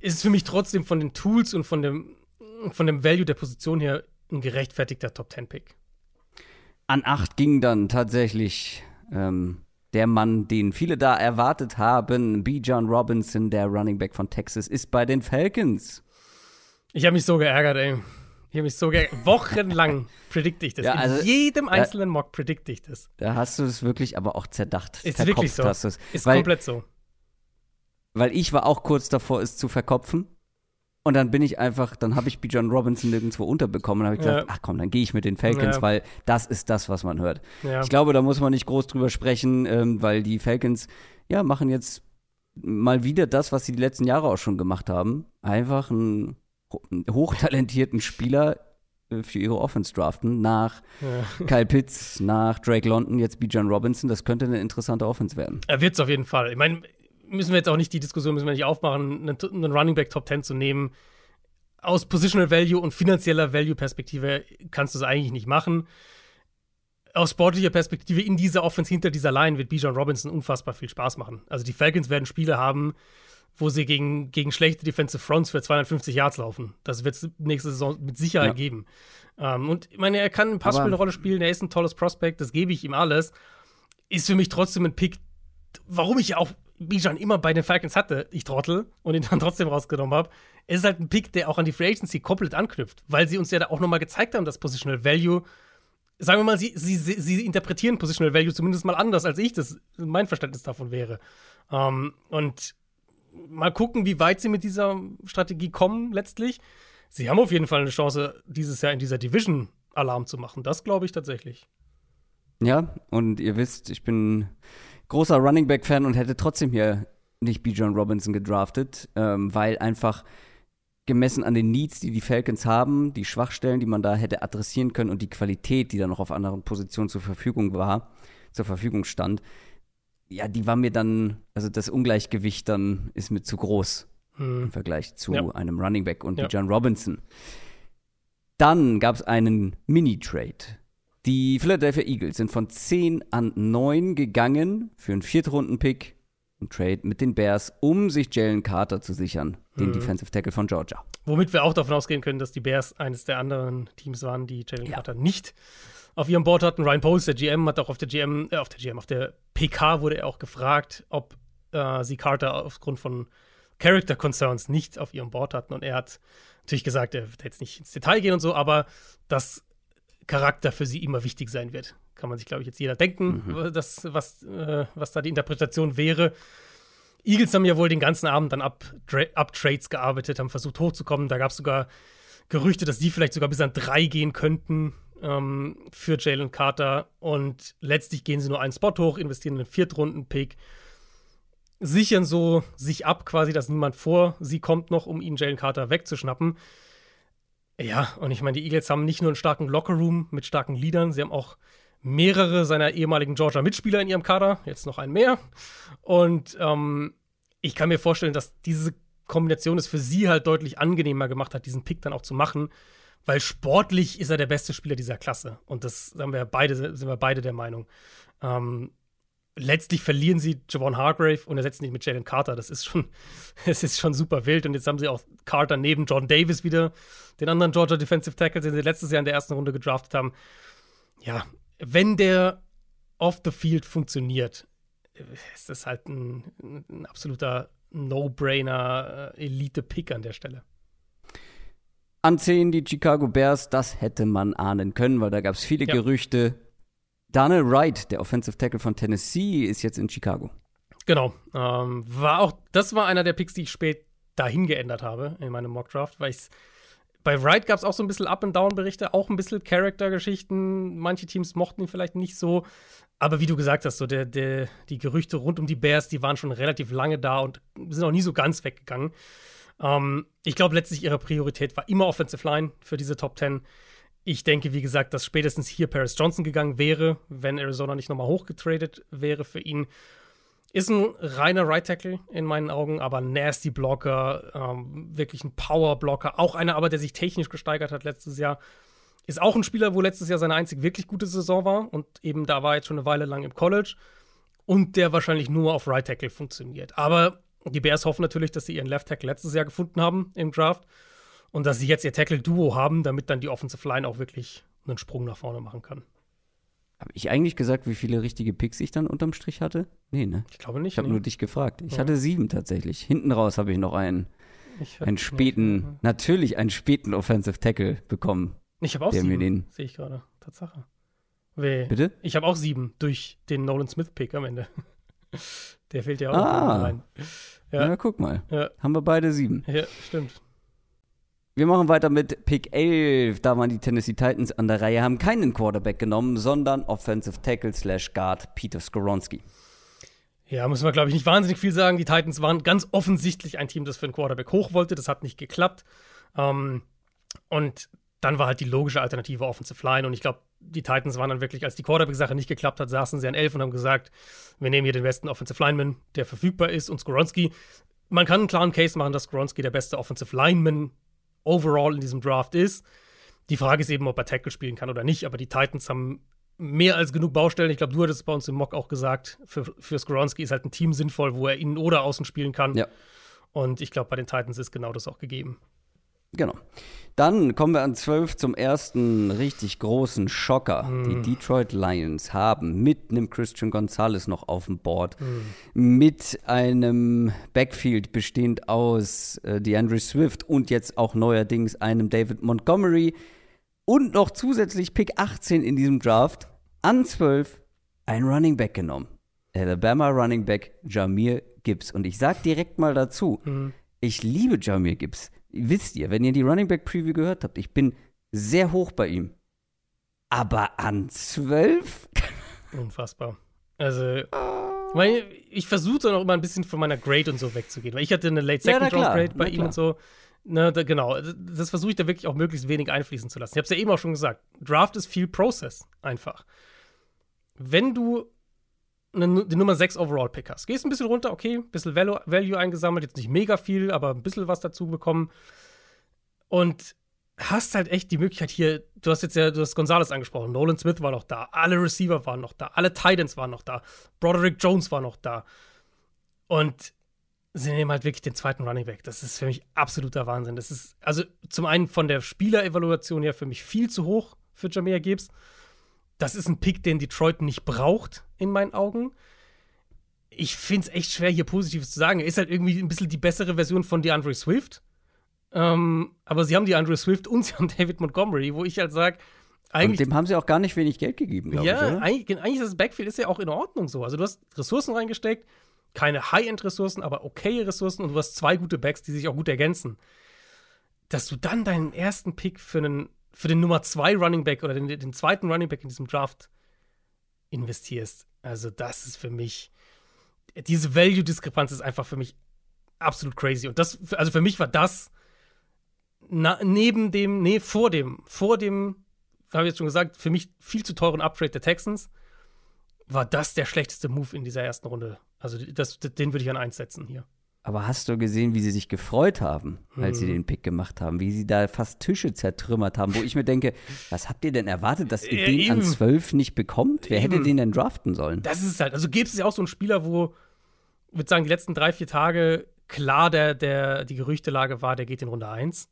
Speaker 3: Ist für mich trotzdem von den Tools und von dem, von dem Value der Position her ein gerechtfertigter Top-10-Pick.
Speaker 2: An acht ging dann tatsächlich ähm, der Mann, den viele da erwartet haben, B. John Robinson, der Running Back von Texas, ist bei den Falcons.
Speaker 3: Ich habe mich so geärgert, ey. Ich habe mich so. Wochenlang predikte ich das. Ja, also, In jedem einzelnen Mock predikte ich das.
Speaker 2: Da hast du es wirklich aber auch zerdacht.
Speaker 3: Ist wirklich so.
Speaker 2: Hast
Speaker 3: ist weil, komplett so.
Speaker 2: Weil ich war auch kurz davor, es zu verkopfen. Und dann bin ich einfach, dann habe ich Bijan Robinson nirgendwo unterbekommen und habe gesagt, ja. ach komm, dann gehe ich mit den Falcons, ja. weil das ist das, was man hört. Ja. Ich glaube, da muss man nicht groß drüber sprechen, ähm, weil die Falcons, ja, machen jetzt mal wieder das, was sie die letzten Jahre auch schon gemacht haben. Einfach einen hochtalentierten Spieler äh, für ihre Offense draften, nach Kyle Pitts, nach Drake London, jetzt Bijan Robinson. Das könnte eine interessante Offense werden.
Speaker 3: Er wird es auf jeden Fall. Ich meine, müssen wir jetzt auch nicht die Diskussion müssen wir nicht aufmachen, einen, einen Running Back Top 10 zu nehmen. Aus Positional Value und finanzieller Value Perspektive kannst du es eigentlich nicht machen. Aus sportlicher Perspektive in dieser Offense hinter dieser Line wird Bijan Robinson unfassbar viel Spaß machen. Also die Falcons werden Spiele haben, wo sie gegen, gegen schlechte Defensive Fronts für 250 Yards laufen. Das wird es nächste Saison mit Sicherheit ja. geben. Ähm, und ich meine, er kann ein Passspiel eine Rolle spielen, er ist ein tolles Prospect, das gebe ich ihm alles. Ist für mich trotzdem ein Pick, warum ich auch Bijan immer bei den Falcons hatte, ich trottel, und ihn dann trotzdem rausgenommen habe. Es ist halt ein Pick, der auch an die Free Agency komplett anknüpft, weil sie uns ja da auch nochmal gezeigt haben, dass Positional Value, sagen wir mal, sie, sie, sie interpretieren Positional Value zumindest mal anders, als ich das, mein Verständnis davon wäre. Ähm, und mal gucken, wie weit sie mit dieser Strategie kommen letztlich. Sie haben auf jeden Fall eine Chance, dieses Jahr in dieser Division Alarm zu machen. Das glaube ich tatsächlich.
Speaker 2: Ja, und ihr wisst, ich bin großer Running Back Fan und hätte trotzdem hier nicht B. John Robinson gedraftet, ähm, weil einfach gemessen an den Needs, die die Falcons haben, die Schwachstellen, die man da hätte adressieren können und die Qualität, die da noch auf anderen Positionen zur Verfügung war, zur Verfügung stand, ja, die war mir dann, also das Ungleichgewicht dann ist mir zu groß hm. im Vergleich zu ja. einem Running Back und ja. John Robinson. Dann gab es einen Mini-Trade. Die Philadelphia Eagles sind von 10 an 9 gegangen für einen Viertrunden-Pick, ein Trade mit den Bears, um sich Jalen Carter zu sichern, den mhm. Defensive Tackle von Georgia.
Speaker 3: Womit wir auch davon ausgehen können, dass die Bears eines der anderen Teams waren, die Jalen ja. Carter nicht auf ihrem Board hatten. Ryan Poles, der GM, hat auch auf der GM, äh, auf der GM, auf der PK wurde er auch gefragt, ob äh, sie Carter aufgrund von Character Concerns nicht auf ihrem Board hatten. Und er hat natürlich gesagt, er wird jetzt nicht ins Detail gehen und so, aber dass Charakter für sie immer wichtig sein wird. Kann man sich, glaube ich, jetzt jeder denken, mhm. das, was, äh, was da die Interpretation wäre. Eagles haben ja wohl den ganzen Abend dann ab, ab Trades gearbeitet, haben versucht hochzukommen. Da gab es sogar Gerüchte, dass die vielleicht sogar bis an drei gehen könnten ähm, für Jalen Carter. Und letztlich gehen sie nur einen Spot hoch, investieren einen Viertrunden-Pick, sichern so sich ab, quasi, dass niemand vor sie kommt noch, um ihn Jalen Carter wegzuschnappen. Ja, und ich meine, die Eagles haben nicht nur einen starken Lockerroom mit starken Leadern, sie haben auch mehrere seiner ehemaligen Georgia-Mitspieler in ihrem Kader, jetzt noch einen mehr. Und ähm, ich kann mir vorstellen, dass diese Kombination es für sie halt deutlich angenehmer gemacht hat, diesen Pick dann auch zu machen, weil sportlich ist er der beste Spieler dieser Klasse. Und das haben wir beide, sind wir beide der Meinung. Ähm, letztlich verlieren sie Javon Hargrave und ersetzen ihn mit Jalen Carter. Das ist schon, es ist schon super wild. Und jetzt haben sie auch Carter neben John Davis wieder, den anderen Georgia Defensive Tackle, den sie letztes Jahr in der ersten Runde gedraftet haben. Ja, wenn der off the field funktioniert, ist das halt ein, ein absoluter No-Brainer äh, an der Stelle.
Speaker 2: An 10 die Chicago Bears, das hätte man ahnen können, weil da gab es viele ja. Gerüchte. Daniel Wright, der Offensive Tackle von Tennessee, ist jetzt in Chicago.
Speaker 3: Genau. Ähm, war auch, das war einer der Picks, die ich spät dahin geändert habe in meinem Mockdraft, weil ich bei Wright gab es auch so ein bisschen Up-and-Down-Berichte, auch ein bisschen Character-Geschichten. Manche Teams mochten ihn vielleicht nicht so. Aber wie du gesagt hast, so der, der, die Gerüchte rund um die Bears, die waren schon relativ lange da und sind auch nie so ganz weggegangen. Ähm, ich glaube, letztlich ihre Priorität war immer Offensive Line für diese Top 10. Ich denke, wie gesagt, dass spätestens hier Paris Johnson gegangen wäre, wenn Arizona nicht nochmal hochgetradet wäre für ihn. Ist ein reiner Right Tackle in meinen Augen, aber nasty Blocker, ähm, wirklich ein Power Blocker. Auch einer, aber der sich technisch gesteigert hat letztes Jahr. Ist auch ein Spieler, wo letztes Jahr seine einzig wirklich gute Saison war und eben da war jetzt schon eine Weile lang im College und der wahrscheinlich nur auf Right Tackle funktioniert. Aber die Bears hoffen natürlich, dass sie ihren Left Tackle letztes Jahr gefunden haben im Draft und dass sie jetzt ihr Tackle-Duo haben, damit dann die Offensive Line auch wirklich einen Sprung nach vorne machen kann.
Speaker 2: Habe ich eigentlich gesagt, wie viele richtige Picks ich dann unterm Strich hatte? Nee, ne?
Speaker 3: Ich glaube nicht.
Speaker 2: Ich habe
Speaker 3: nee.
Speaker 2: nur dich gefragt. Ich ja. hatte sieben tatsächlich. Hinten raus habe ich noch einen, einen späten, nicht. natürlich einen späten Offensive Tackle bekommen.
Speaker 3: Ich habe auch sieben, sehe ich gerade. Tatsache. Weh.
Speaker 2: Bitte?
Speaker 3: Ich habe auch sieben durch den Nolan Smith-Pick am Ende. Der fehlt ja auch
Speaker 2: ah. rein. Ja. ja, guck mal. Ja. Haben wir beide sieben.
Speaker 3: Ja, stimmt.
Speaker 2: Wir machen weiter mit Pick 11. Da waren die Tennessee Titans an der Reihe, haben keinen Quarterback genommen, sondern Offensive Tackle slash Guard Peter Skoronski.
Speaker 3: Ja, muss man, glaube ich, nicht wahnsinnig viel sagen. Die Titans waren ganz offensichtlich ein Team, das für einen Quarterback hoch wollte. Das hat nicht geklappt. Ähm, und dann war halt die logische Alternative Offensive Line. Und ich glaube, die Titans waren dann wirklich, als die Quarterback-Sache nicht geklappt hat, saßen sie an 11 und haben gesagt, wir nehmen hier den besten Offensive Lineman, der verfügbar ist, und Skoronski. Man kann einen klaren Case machen, dass Skoronski der beste Offensive Lineman overall in diesem Draft ist. Die Frage ist eben, ob er Tackle spielen kann oder nicht. Aber die Titans haben mehr als genug Baustellen. Ich glaube, du hattest es bei uns im Mock auch gesagt. Für, für Skoronski ist halt ein Team sinnvoll, wo er innen oder außen spielen kann.
Speaker 2: Ja.
Speaker 3: Und ich glaube, bei den Titans ist genau das auch gegeben.
Speaker 2: Genau. Dann kommen wir an 12 zum ersten richtig großen Schocker. Mm. Die Detroit Lions haben mit einem Christian Gonzalez noch auf dem Board, mm. mit einem Backfield bestehend aus äh, DeAndre Swift und jetzt auch neuerdings einem David Montgomery und noch zusätzlich Pick 18 in diesem Draft an 12 ein Running Back genommen. Alabama Running Back Jamir Gibbs. Und ich sag direkt mal dazu, mm. Ich liebe Jamir Gibbs wisst ihr, wenn ihr die Running Back Preview gehört habt, ich bin sehr hoch bei ihm. Aber an zwölf?
Speaker 3: Unfassbar. Also, weil ich versuche dann auch immer ein bisschen von meiner Grade und so wegzugehen. Weil ich hatte eine Late Second ja, Round Grade bei ihm und so. Na, da, genau, das versuche ich da wirklich auch möglichst wenig einfließen zu lassen. Ich habe es ja eben auch schon gesagt. Draft ist viel Process einfach. Wenn du eine, die Nummer 6 Overall-Pick hast. Gehst ein bisschen runter, okay, ein bisschen Value, Value eingesammelt, jetzt nicht mega viel, aber ein bisschen was dazu bekommen. Und hast halt echt die Möglichkeit hier, du hast jetzt ja, du hast Gonzalez angesprochen, Nolan Smith war noch da, alle Receiver waren noch da, alle Titans waren noch da, Broderick Jones war noch da. Und sie nehmen halt wirklich den zweiten Running Back. Das ist für mich absoluter Wahnsinn. Das ist, also zum einen von der Spielerevaluation her für mich viel zu hoch für Jamea Gibbs das ist ein Pick, den Detroit nicht braucht, in meinen Augen. Ich finde es echt schwer, hier Positives zu sagen. Er ist halt irgendwie ein bisschen die bessere Version von DeAndre Swift. Ähm, aber sie haben DeAndre Swift und sie haben David Montgomery, wo ich halt sage,
Speaker 2: eigentlich. Und dem haben sie auch gar nicht wenig Geld gegeben, glaube
Speaker 3: ja,
Speaker 2: ich.
Speaker 3: Ja, eigentlich, eigentlich ist das Backfield ist ja auch in Ordnung so. Also du hast Ressourcen reingesteckt, keine High-End-Ressourcen, aber okay Ressourcen und du hast zwei gute Backs, die sich auch gut ergänzen. Dass du dann deinen ersten Pick für einen für den Nummer 2 Running Back oder den, den zweiten Running Back in diesem Draft investierst. Also, das ist für mich, diese Value-Diskrepanz ist einfach für mich absolut crazy. Und das, also für mich war das na, neben dem, nee, vor dem, vor dem, habe ich jetzt schon gesagt, für mich viel zu teuren Upgrade der Texans, war das der schlechteste Move in dieser ersten Runde. Also, das, den würde ich an eins setzen hier.
Speaker 2: Aber hast du gesehen, wie sie sich gefreut haben, als mhm. sie den Pick gemacht haben? Wie sie da fast Tische zertrümmert haben, wo ich mir denke, was habt ihr denn erwartet, dass ihr ja, den eben. an zwölf nicht bekommt? Wer eben. hätte den denn draften sollen?
Speaker 3: Das ist es halt. Also gibt es ja auch so einen Spieler, wo, ich würde sagen, die letzten drei, vier Tage klar der, der, die Gerüchtelage war, der geht in Runde 1.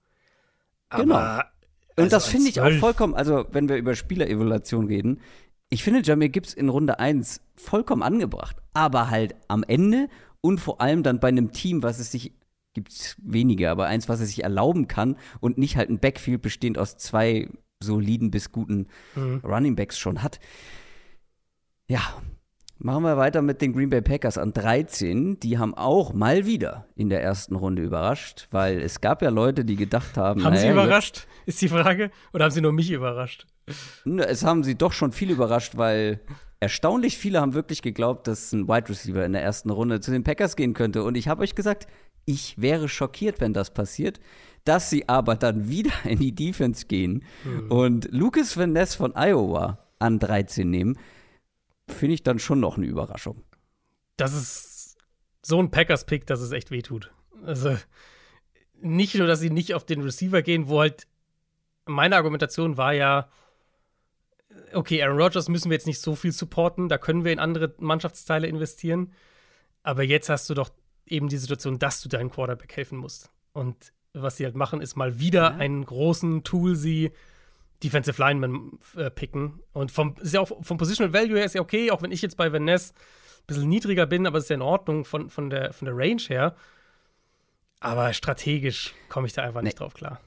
Speaker 2: genau. Und also das finde ich auch vollkommen, also wenn wir über Spielerevaluation reden, ich finde Jamir Gibbs in Runde 1 vollkommen angebracht. Aber halt am Ende und vor allem dann bei einem Team, was es sich gibt es wenige, aber eins, was es sich erlauben kann und nicht halt ein Backfield bestehend aus zwei soliden bis guten mhm. Running Backs schon hat. Ja, machen wir weiter mit den Green Bay Packers an 13. Die haben auch mal wieder in der ersten Runde überrascht, weil es gab ja Leute, die gedacht haben.
Speaker 3: Haben naja, sie überrascht? Ist die Frage? Oder haben sie nur mich überrascht?
Speaker 2: Es haben sie doch schon viel überrascht, weil erstaunlich viele haben wirklich geglaubt, dass ein Wide Receiver in der ersten Runde zu den Packers gehen könnte. Und ich habe euch gesagt, ich wäre schockiert, wenn das passiert. Dass sie aber dann wieder in die Defense gehen mhm. und Lucas Van Ness von Iowa an 13 nehmen, finde ich dann schon noch eine Überraschung.
Speaker 3: Das ist so ein Packers-Pick, dass es echt wehtut. Also nicht nur, dass sie nicht auf den Receiver gehen, wo halt meine Argumentation war ja, okay, Aaron Rodgers müssen wir jetzt nicht so viel supporten, da können wir in andere Mannschaftsteile investieren. Aber jetzt hast du doch eben die Situation, dass du deinem Quarterback helfen musst. Und was sie halt machen, ist mal wieder ja. einen großen Tool sie Defensive Lineman äh, picken. Und vom, ist ja auch vom Positional Value her ist ja okay, auch wenn ich jetzt bei Van Ness ein bisschen niedriger bin, aber es ist ja in Ordnung von, von, der, von der Range her. Aber strategisch komme ich da einfach nee. nicht drauf klar.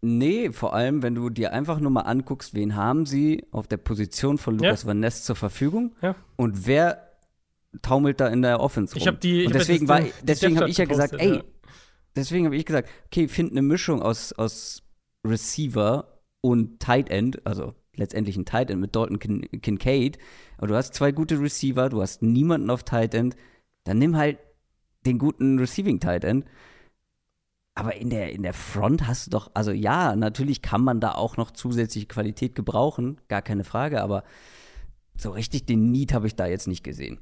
Speaker 2: Nee, vor allem, wenn du dir einfach nur mal anguckst, wen haben sie auf der Position von Lukas ja. Van Ness zur Verfügung
Speaker 3: ja.
Speaker 2: und wer taumelt da in der Offense rum.
Speaker 3: Ich habe die,
Speaker 2: und deswegen war, deswegen habe ich ja gesagt, ey, ja. deswegen habe ich gesagt, okay, find eine Mischung aus, aus Receiver und Tight End, also letztendlich ein Tight End mit Dalton Kin Kincaid, aber du hast zwei gute Receiver, du hast niemanden auf Tight End, dann nimm halt den guten Receiving Tight End Aber in der, in der Front hast du doch, also ja, natürlich kann man da auch noch zusätzliche Qualität gebrauchen, gar keine Frage, aber so richtig den Need habe ich da jetzt nicht gesehen.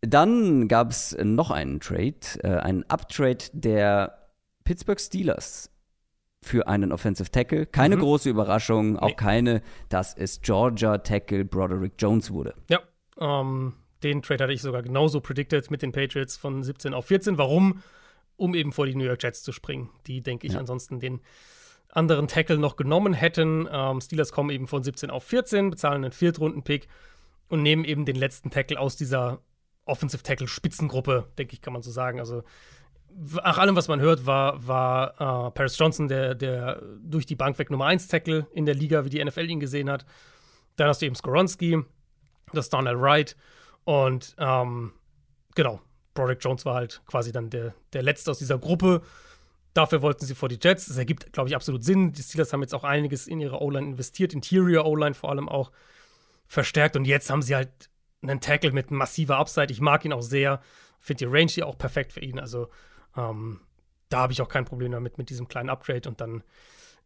Speaker 2: Dann gab es noch einen Trade, äh, einen Uptrade der Pittsburgh Steelers für einen Offensive Tackle. Keine mhm. große Überraschung, auch nee. keine, dass es Georgia Tackle Broderick Jones wurde.
Speaker 3: Ja, ähm, den Trade hatte ich sogar genauso predicted mit den Patriots von 17 auf 14. Warum? Um eben vor die New York Jets zu springen, die, denke ich, ja. ansonsten den anderen Tackle noch genommen hätten. Ähm, Steelers kommen eben von 17 auf 14, bezahlen einen Viertrunden-Pick und nehmen eben den letzten Tackle aus dieser Offensive Tackle Spitzengruppe, denke ich, kann man so sagen. Also nach allem, was man hört, war, war äh, Paris Johnson der, der durch die Bank weg Nummer 1 Tackle in der Liga, wie die NFL ihn gesehen hat. Dann hast du eben Skoronski, das Donald Wright und ähm, genau, Broderick Jones war halt quasi dann der, der Letzte aus dieser Gruppe. Dafür wollten sie vor die Jets. Das ergibt, glaube ich, absolut Sinn. Die Steelers haben jetzt auch einiges in ihre O-Line investiert, Interior O-Line vor allem auch verstärkt. Und jetzt haben sie halt einen Tackle mit massiver Upside. Ich mag ihn auch sehr. Finde die Range hier auch perfekt für ihn. Also ähm, da habe ich auch kein Problem damit, mit diesem kleinen Upgrade und dann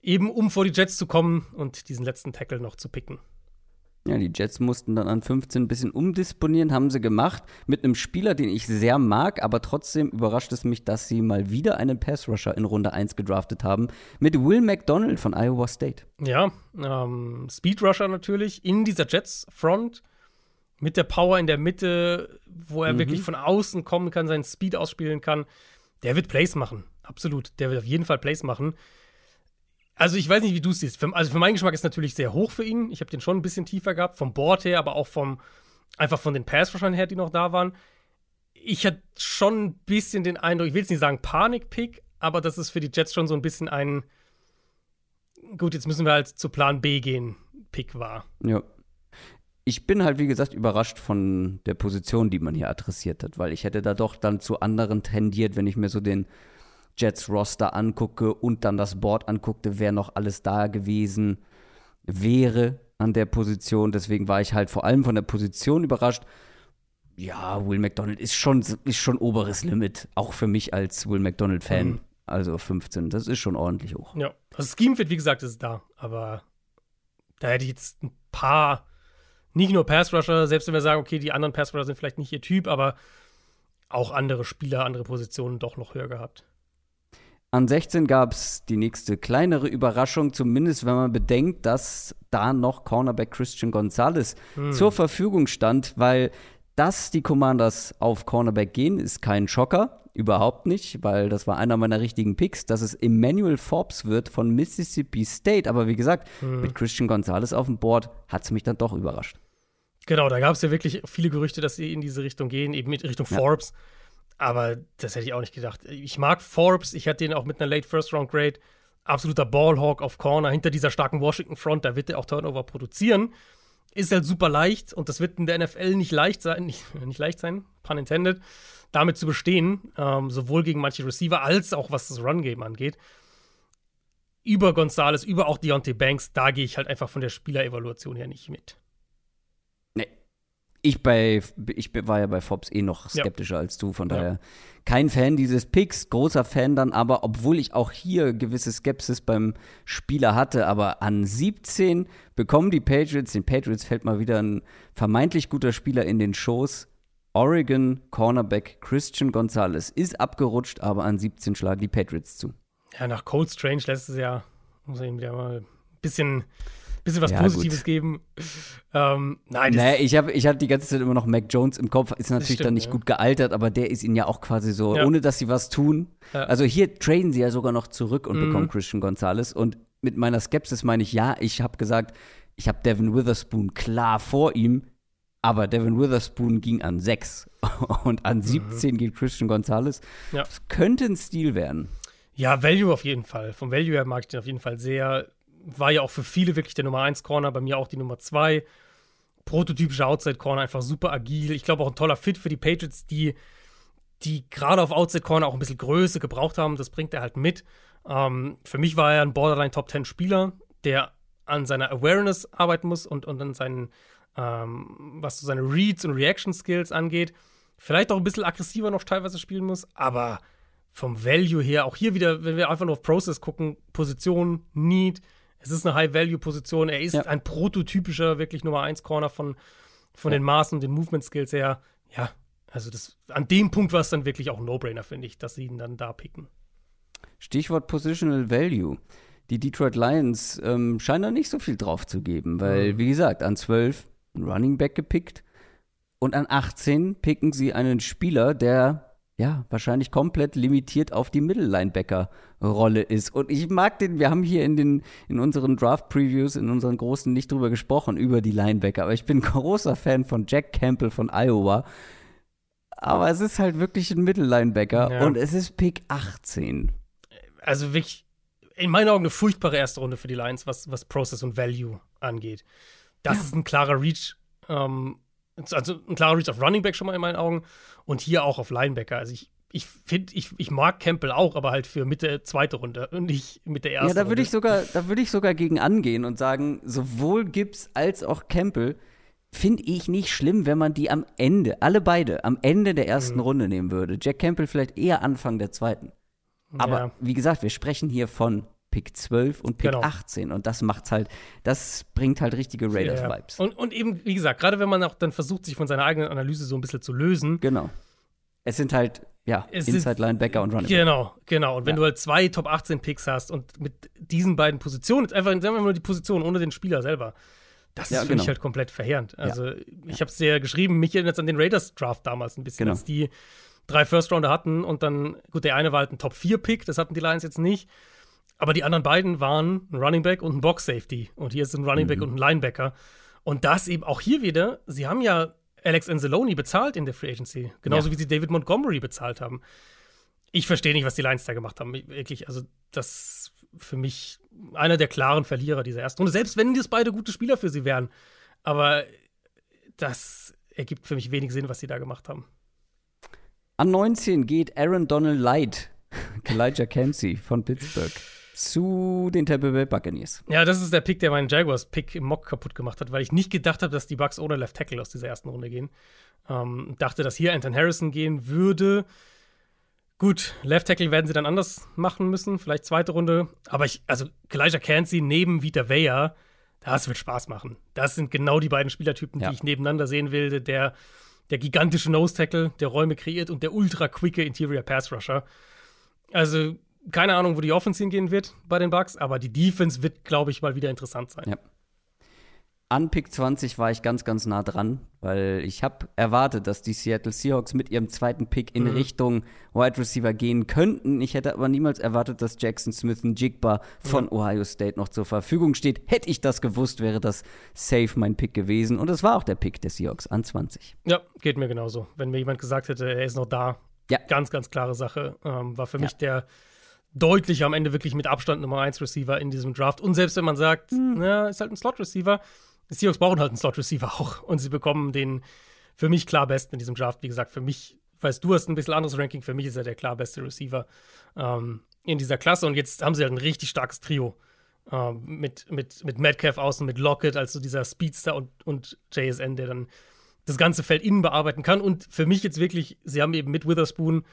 Speaker 3: eben, um vor die Jets zu kommen und diesen letzten Tackle noch zu picken.
Speaker 2: Ja, die Jets mussten dann an 15 ein bisschen umdisponieren, haben sie gemacht, mit einem Spieler, den ich sehr mag, aber trotzdem überrascht es mich, dass sie mal wieder einen Pass-Rusher in Runde 1 gedraftet haben, mit Will McDonald von Iowa State.
Speaker 3: Ja, ähm, Speed-Rusher natürlich, in dieser Jets-Front, mit der Power in der Mitte, wo er mhm. wirklich von außen kommen kann, seinen Speed ausspielen kann. Der wird Plays machen, absolut. Der wird auf jeden Fall Plays machen. Also ich weiß nicht, wie du es siehst. Für, also für meinen Geschmack ist es natürlich sehr hoch für ihn. Ich habe den schon ein bisschen tiefer gehabt, vom Board her, aber auch vom einfach von den Pass her, die noch da waren. Ich hatte schon ein bisschen den Eindruck, ich will jetzt nicht sagen Panik-Pick, aber das ist für die Jets schon so ein bisschen ein gut, jetzt müssen wir halt zu Plan B gehen, Pick war.
Speaker 2: Ja. Ich bin halt, wie gesagt, überrascht von der Position, die man hier adressiert hat, weil ich hätte da doch dann zu anderen tendiert, wenn ich mir so den Jets Roster angucke und dann das Board anguckte, wer noch alles da gewesen wäre an der Position. Deswegen war ich halt vor allem von der Position überrascht. Ja, Will McDonald ist schon, ist schon oberes Limit, auch für mich als Will McDonald-Fan. Mhm. Also 15, das ist schon ordentlich hoch.
Speaker 3: Ja, das Scheme Fit, wie gesagt, ist da, aber da hätte ich jetzt ein paar, nicht nur Pass-Rusher, selbst wenn wir sagen, okay, die anderen Pass-Rusher sind vielleicht nicht ihr Typ, aber auch andere Spieler, andere Positionen doch noch höher gehabt.
Speaker 2: An 16 gab es die nächste kleinere Überraschung, zumindest wenn man bedenkt, dass da noch Cornerback Christian Gonzalez hm. zur Verfügung stand, weil dass die Commanders auf Cornerback gehen, ist kein Schocker. Überhaupt nicht, weil das war einer meiner richtigen Picks, dass es Emmanuel Forbes wird von Mississippi State. Aber wie gesagt, hm. mit Christian Gonzalez auf dem Board hat es mich dann doch überrascht.
Speaker 3: Genau, da gab es ja wirklich viele Gerüchte, dass sie in diese Richtung gehen, eben mit Richtung ja. Forbes. Aber das hätte ich auch nicht gedacht. Ich mag Forbes, ich hatte den auch mit einer Late First Round Grade. Absoluter Ballhawk auf Corner hinter dieser starken Washington Front, da wird er auch Turnover produzieren. Ist halt super leicht und das wird in der NFL nicht leicht sein, nicht, nicht leicht sein, pun intended, damit zu bestehen, ähm, sowohl gegen manche Receiver als auch was das Run-Game angeht. Über Gonzalez, über auch Deontay Banks, da gehe ich halt einfach von der Spielerevaluation her nicht mit
Speaker 2: ich bei ich war ja bei Forbes eh noch skeptischer ja. als du, von daher ja. kein Fan dieses Picks, großer Fan dann, aber obwohl ich auch hier gewisse Skepsis beim Spieler hatte, aber an 17 bekommen die Patriots, den Patriots fällt mal wieder ein vermeintlich guter Spieler in den Schoß. Oregon Cornerback Christian Gonzalez ist abgerutscht, aber an 17 schlagen die Patriots zu.
Speaker 3: Ja, nach Cold Strange letztes Jahr muss ich ihm wieder mal ein bisschen bisschen was ja, Positives gut. geben. Ähm, nein,
Speaker 2: nee, ich habe ich hab die ganze Zeit immer noch Mac Jones im Kopf. Ist natürlich stimmt, dann nicht ja. gut gealtert, aber der ist ihnen ja auch quasi so, ja. ohne dass sie was tun. Also hier traden sie ja sogar noch zurück und mhm. bekommen Christian Gonzalez. Und mit meiner Skepsis meine ich, ja, ich habe gesagt, ich habe Devin Witherspoon klar vor ihm, aber Devin Witherspoon ging an 6 und an 17 mhm. geht Christian Gonzalez. Das könnte ein Stil werden.
Speaker 3: Ja, Value auf jeden Fall. Vom Value her mag ich den auf jeden Fall sehr war ja auch für viele wirklich der Nummer 1 Corner, bei mir auch die Nummer 2. Prototypischer Outside Corner, einfach super agil. Ich glaube auch ein toller Fit für die Patriots, die, die gerade auf Outside Corner auch ein bisschen Größe gebraucht haben. Das bringt er halt mit. Ähm, für mich war er ein Borderline Top 10 Spieler, der an seiner Awareness arbeiten muss und, und an seinen, ähm, was so seine Reads und Reaction Skills angeht. Vielleicht auch ein bisschen aggressiver noch teilweise spielen muss, aber vom Value her, auch hier wieder, wenn wir einfach nur auf Process gucken, Position, Need, es ist eine High-Value-Position, er ist ja. ein prototypischer, wirklich Nummer 1 Corner von, von ja. den Maßen und den Movement-Skills her. Ja, also das, an dem Punkt war es dann wirklich auch ein No-Brainer, finde ich, dass sie ihn dann da picken.
Speaker 2: Stichwort Positional Value. Die Detroit Lions ähm, scheinen da nicht so viel drauf zu geben, weil, mhm. wie gesagt, an 12 ein Running Back gepickt und an 18 picken sie einen Spieler, der ja, wahrscheinlich komplett limitiert auf die Mittellinebacker-Rolle ist. Und ich mag den, wir haben hier in, den, in unseren Draft-Previews, in unseren großen nicht drüber gesprochen, über die Linebacker, aber ich bin großer Fan von Jack Campbell von Iowa. Aber es ist halt wirklich ein Mittellinebacker ja. und es ist Pick 18.
Speaker 3: Also wirklich, in meinen Augen eine furchtbare erste Runde für die Lions, was, was Process und Value angeht. Das ja. ist ein klarer Reach. Ähm, also ein klarer Reach auf Running Back schon mal in meinen Augen und hier auch auf Linebacker. Also ich, ich finde, ich, ich mag Campbell auch, aber halt für Mitte zweite Runde und nicht mit der ersten.
Speaker 2: Ja, da würde ich sogar, da würde ich sogar gegen angehen und sagen, sowohl Gibbs als auch Campbell finde ich nicht schlimm, wenn man die am Ende, alle beide, am Ende der ersten mhm. Runde nehmen würde. Jack Campbell vielleicht eher Anfang der zweiten. Aber ja. wie gesagt, wir sprechen hier von Pick 12 und Pick genau. 18. Und das macht's halt, das bringt halt richtige Raiders-Vibes.
Speaker 3: Ja. Und, und eben, wie gesagt, gerade wenn man auch dann versucht, sich von seiner eigenen Analyse so ein bisschen zu lösen.
Speaker 2: Genau. Es sind halt, ja, Inside-Linebacker und Running
Speaker 3: Genau, genau. Und wenn ja. du halt zwei Top 18 Picks hast und mit diesen beiden Positionen, einfach, sagen wir mal die Position ohne den Spieler selber, das ja, ist für genau. mich halt komplett verheerend. Also, ja. ich habe es ja geschrieben, mich erinnert es an den Raiders-Draft damals ein bisschen, genau. als die drei First-Rounder hatten und dann, gut, der eine war halt ein Top-4-Pick, das hatten die Lions jetzt nicht. Aber die anderen beiden waren ein Running Back und ein Box Safety. Und hier ist ein Running Back mhm. und ein Linebacker. Und das eben auch hier wieder, sie haben ja Alex Anzalone bezahlt in der Free Agency. Genauso ja. wie sie David Montgomery bezahlt haben. Ich verstehe nicht, was die Lions da gemacht haben. Wirklich, also das für mich einer der klaren Verlierer dieser ersten Runde. Selbst wenn das beide gute Spieler für sie wären. Aber das ergibt für mich wenig Sinn, was sie da gemacht haben.
Speaker 2: An 19 geht Aaron Donald Light, Elijah Kempsey von Pittsburgh zu den Tampa Bay Buccaneers.
Speaker 3: Ja, das ist der Pick, der meinen Jaguars-Pick im Mock kaputt gemacht hat, weil ich nicht gedacht habe, dass die Bucks ohne Left Tackle aus dieser ersten Runde gehen. Ähm, dachte, dass hier Anton Harrison gehen würde. Gut, Left Tackle werden sie dann anders machen müssen, vielleicht zweite Runde. Aber ich, also Elijah Cansey neben Vita Vea, das wird Spaß machen. Das sind genau die beiden Spielertypen, ja. die ich nebeneinander sehen will. Der, der gigantische Nose Tackle, der Räume kreiert und der ultra quicke Interior Pass Rusher. Also keine Ahnung, wo die Offense hingehen wird bei den Bucks, aber die Defense wird, glaube ich, mal wieder interessant sein. Ja.
Speaker 2: An Pick 20 war ich ganz, ganz nah dran, weil ich habe erwartet, dass die Seattle Seahawks mit ihrem zweiten Pick in mhm. Richtung Wide Receiver gehen könnten. Ich hätte aber niemals erwartet, dass Jackson Smith ein Jigba von mhm. Ohio State noch zur Verfügung steht. Hätte ich das gewusst, wäre das safe mein Pick gewesen. Und es war auch der Pick der Seahawks an 20.
Speaker 3: Ja, geht mir genauso. Wenn mir jemand gesagt hätte, er ist noch da, ja. ganz, ganz klare Sache. Ähm, war für ja. mich der deutlich am Ende wirklich mit Abstand Nummer 1 Receiver in diesem Draft. Und selbst wenn man sagt, mhm. na, ist halt ein Slot-Receiver, die Seahawks brauchen halt einen Slot-Receiver auch. Und sie bekommen den für mich klar besten in diesem Draft. Wie gesagt, für mich, weißt du, hast ein bisschen anderes Ranking. Für mich ist er der klar beste Receiver ähm, in dieser Klasse. Und jetzt haben sie halt ein richtig starkes Trio. Ähm, mit, mit, mit Metcalf außen, mit Lockett, also dieser Speedster und, und JSN, der dann das ganze Feld innen bearbeiten kann. Und für mich jetzt wirklich, sie haben eben mit Witherspoon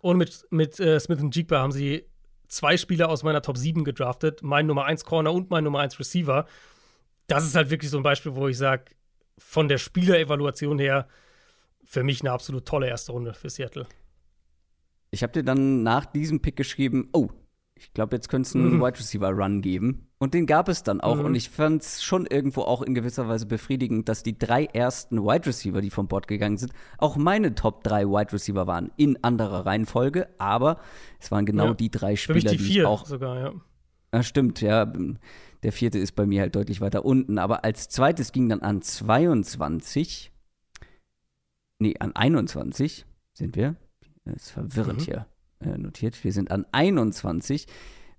Speaker 3: und mit, mit äh, Smith und Jigba haben sie zwei Spieler aus meiner Top 7 gedraftet, mein Nummer 1 Corner und mein Nummer 1 Receiver. Das ist halt wirklich so ein Beispiel, wo ich sage, von der Spielerevaluation her, für mich eine absolut tolle erste Runde für Seattle.
Speaker 2: Ich habe dir dann nach diesem Pick geschrieben, oh, ich glaube, jetzt könnte es einen mhm. Wide Receiver Run geben. Und den gab es dann auch. Mhm. Und ich fand es schon irgendwo auch in gewisser Weise befriedigend, dass die drei ersten Wide Receiver, die vom Bord gegangen sind, auch meine Top drei Wide Receiver waren. In anderer Reihenfolge. Aber es waren genau ja. die drei Spieler, Für mich die, die vier auch.
Speaker 3: sogar, ja.
Speaker 2: Ja, stimmt, ja. Der vierte ist bei mir halt deutlich weiter unten. Aber als zweites ging dann an 22. Nee, an 21 sind wir. Das ist verwirrend mhm. hier notiert. Wir sind an 21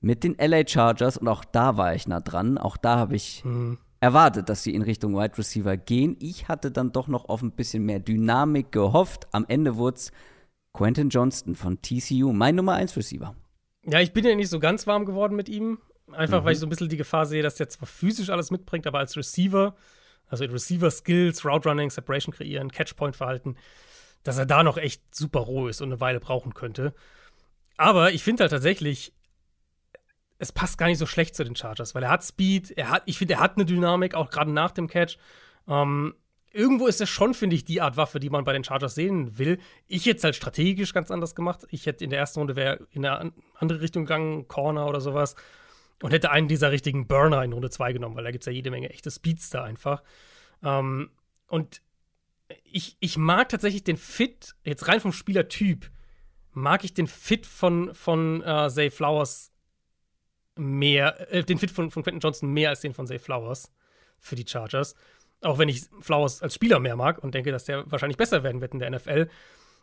Speaker 2: mit den LA Chargers und auch da war ich nah dran. Auch da habe ich mhm. erwartet, dass sie in Richtung Wide Receiver gehen. Ich hatte dann doch noch auf ein bisschen mehr Dynamik gehofft. Am Ende wurde es Quentin Johnston von TCU, mein Nummer 1 Receiver.
Speaker 3: Ja, ich bin ja nicht so ganz warm geworden mit ihm. Einfach mhm. weil ich so ein bisschen die Gefahr sehe, dass er zwar physisch alles mitbringt, aber als Receiver, also Receiver-Skills, Route Running, Separation kreieren, Catchpoint-Verhalten, dass er da noch echt super roh ist und eine Weile brauchen könnte. Aber ich finde halt tatsächlich, es passt gar nicht so schlecht zu den Chargers, weil er hat Speed, er hat, ich finde, er hat eine Dynamik, auch gerade nach dem Catch. Ähm, irgendwo ist es schon, finde ich, die Art Waffe, die man bei den Chargers sehen will. Ich hätte es halt strategisch ganz anders gemacht. Ich hätte in der ersten Runde wäre in eine andere Richtung gegangen, Corner oder sowas. Und hätte einen dieser richtigen Burner in Runde 2 genommen, weil da gibt es ja jede Menge echte Speedster einfach. Ähm, und ich, ich mag tatsächlich den Fit, jetzt rein vom Spielertyp, mag ich den Fit von, von äh, Zay Flowers mehr, äh, den Fit von, von Quentin Johnson mehr als den von Zay Flowers für die Chargers. Auch wenn ich Flowers als Spieler mehr mag und denke, dass der wahrscheinlich besser werden wird in der NFL.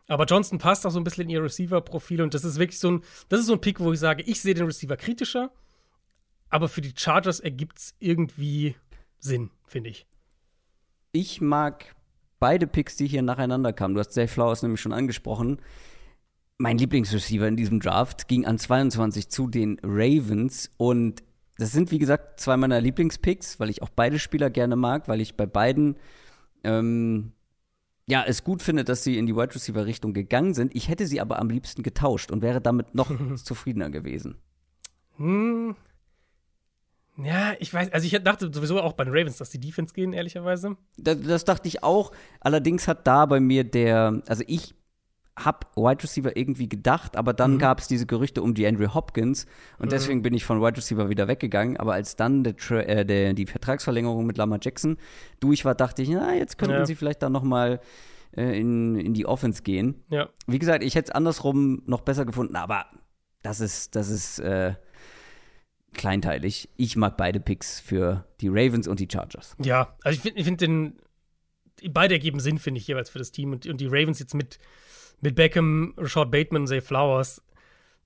Speaker 3: Aber Johnson passt auch so ein bisschen in ihr Receiver-Profil und das ist wirklich so ein, das ist so ein Pick, wo ich sage, ich sehe den Receiver kritischer, aber für die Chargers ergibt es irgendwie Sinn, finde ich.
Speaker 2: Ich mag beide Picks, die hier nacheinander kamen. Du hast Zay Flowers nämlich schon angesprochen. Mein Lieblingsreceiver in diesem Draft ging an 22 zu den Ravens und das sind, wie gesagt, zwei meiner Lieblingspicks, weil ich auch beide Spieler gerne mag, weil ich bei beiden ähm, ja, es gut finde, dass sie in die Wide Receiver Richtung gegangen sind. Ich hätte sie aber am liebsten getauscht und wäre damit noch zufriedener gewesen.
Speaker 3: Hm. Ja, ich weiß, also ich dachte sowieso auch bei den Ravens, dass die Defense gehen, ehrlicherweise.
Speaker 2: Das, das dachte ich auch. Allerdings hat da bei mir der, also ich habe Wide Receiver irgendwie gedacht, aber dann mhm. gab es diese Gerüchte um die Andrew Hopkins und mhm. deswegen bin ich von Wide Receiver wieder weggegangen. Aber als dann der, äh, der, die Vertragsverlängerung mit Lamar Jackson durch war, dachte ich, na, jetzt könnten ja. sie vielleicht dann noch mal äh, in, in die Offense gehen.
Speaker 3: Ja.
Speaker 2: Wie gesagt, ich hätte es andersrum noch besser gefunden, aber das ist, das ist äh, kleinteilig. Ich mag beide Picks für die Ravens und die Chargers.
Speaker 3: Ja, also ich finde ich find den, beide ergeben Sinn, finde ich, jeweils für das Team und, und die Ravens jetzt mit mit Beckham, Rashad Bateman, Zay Flowers,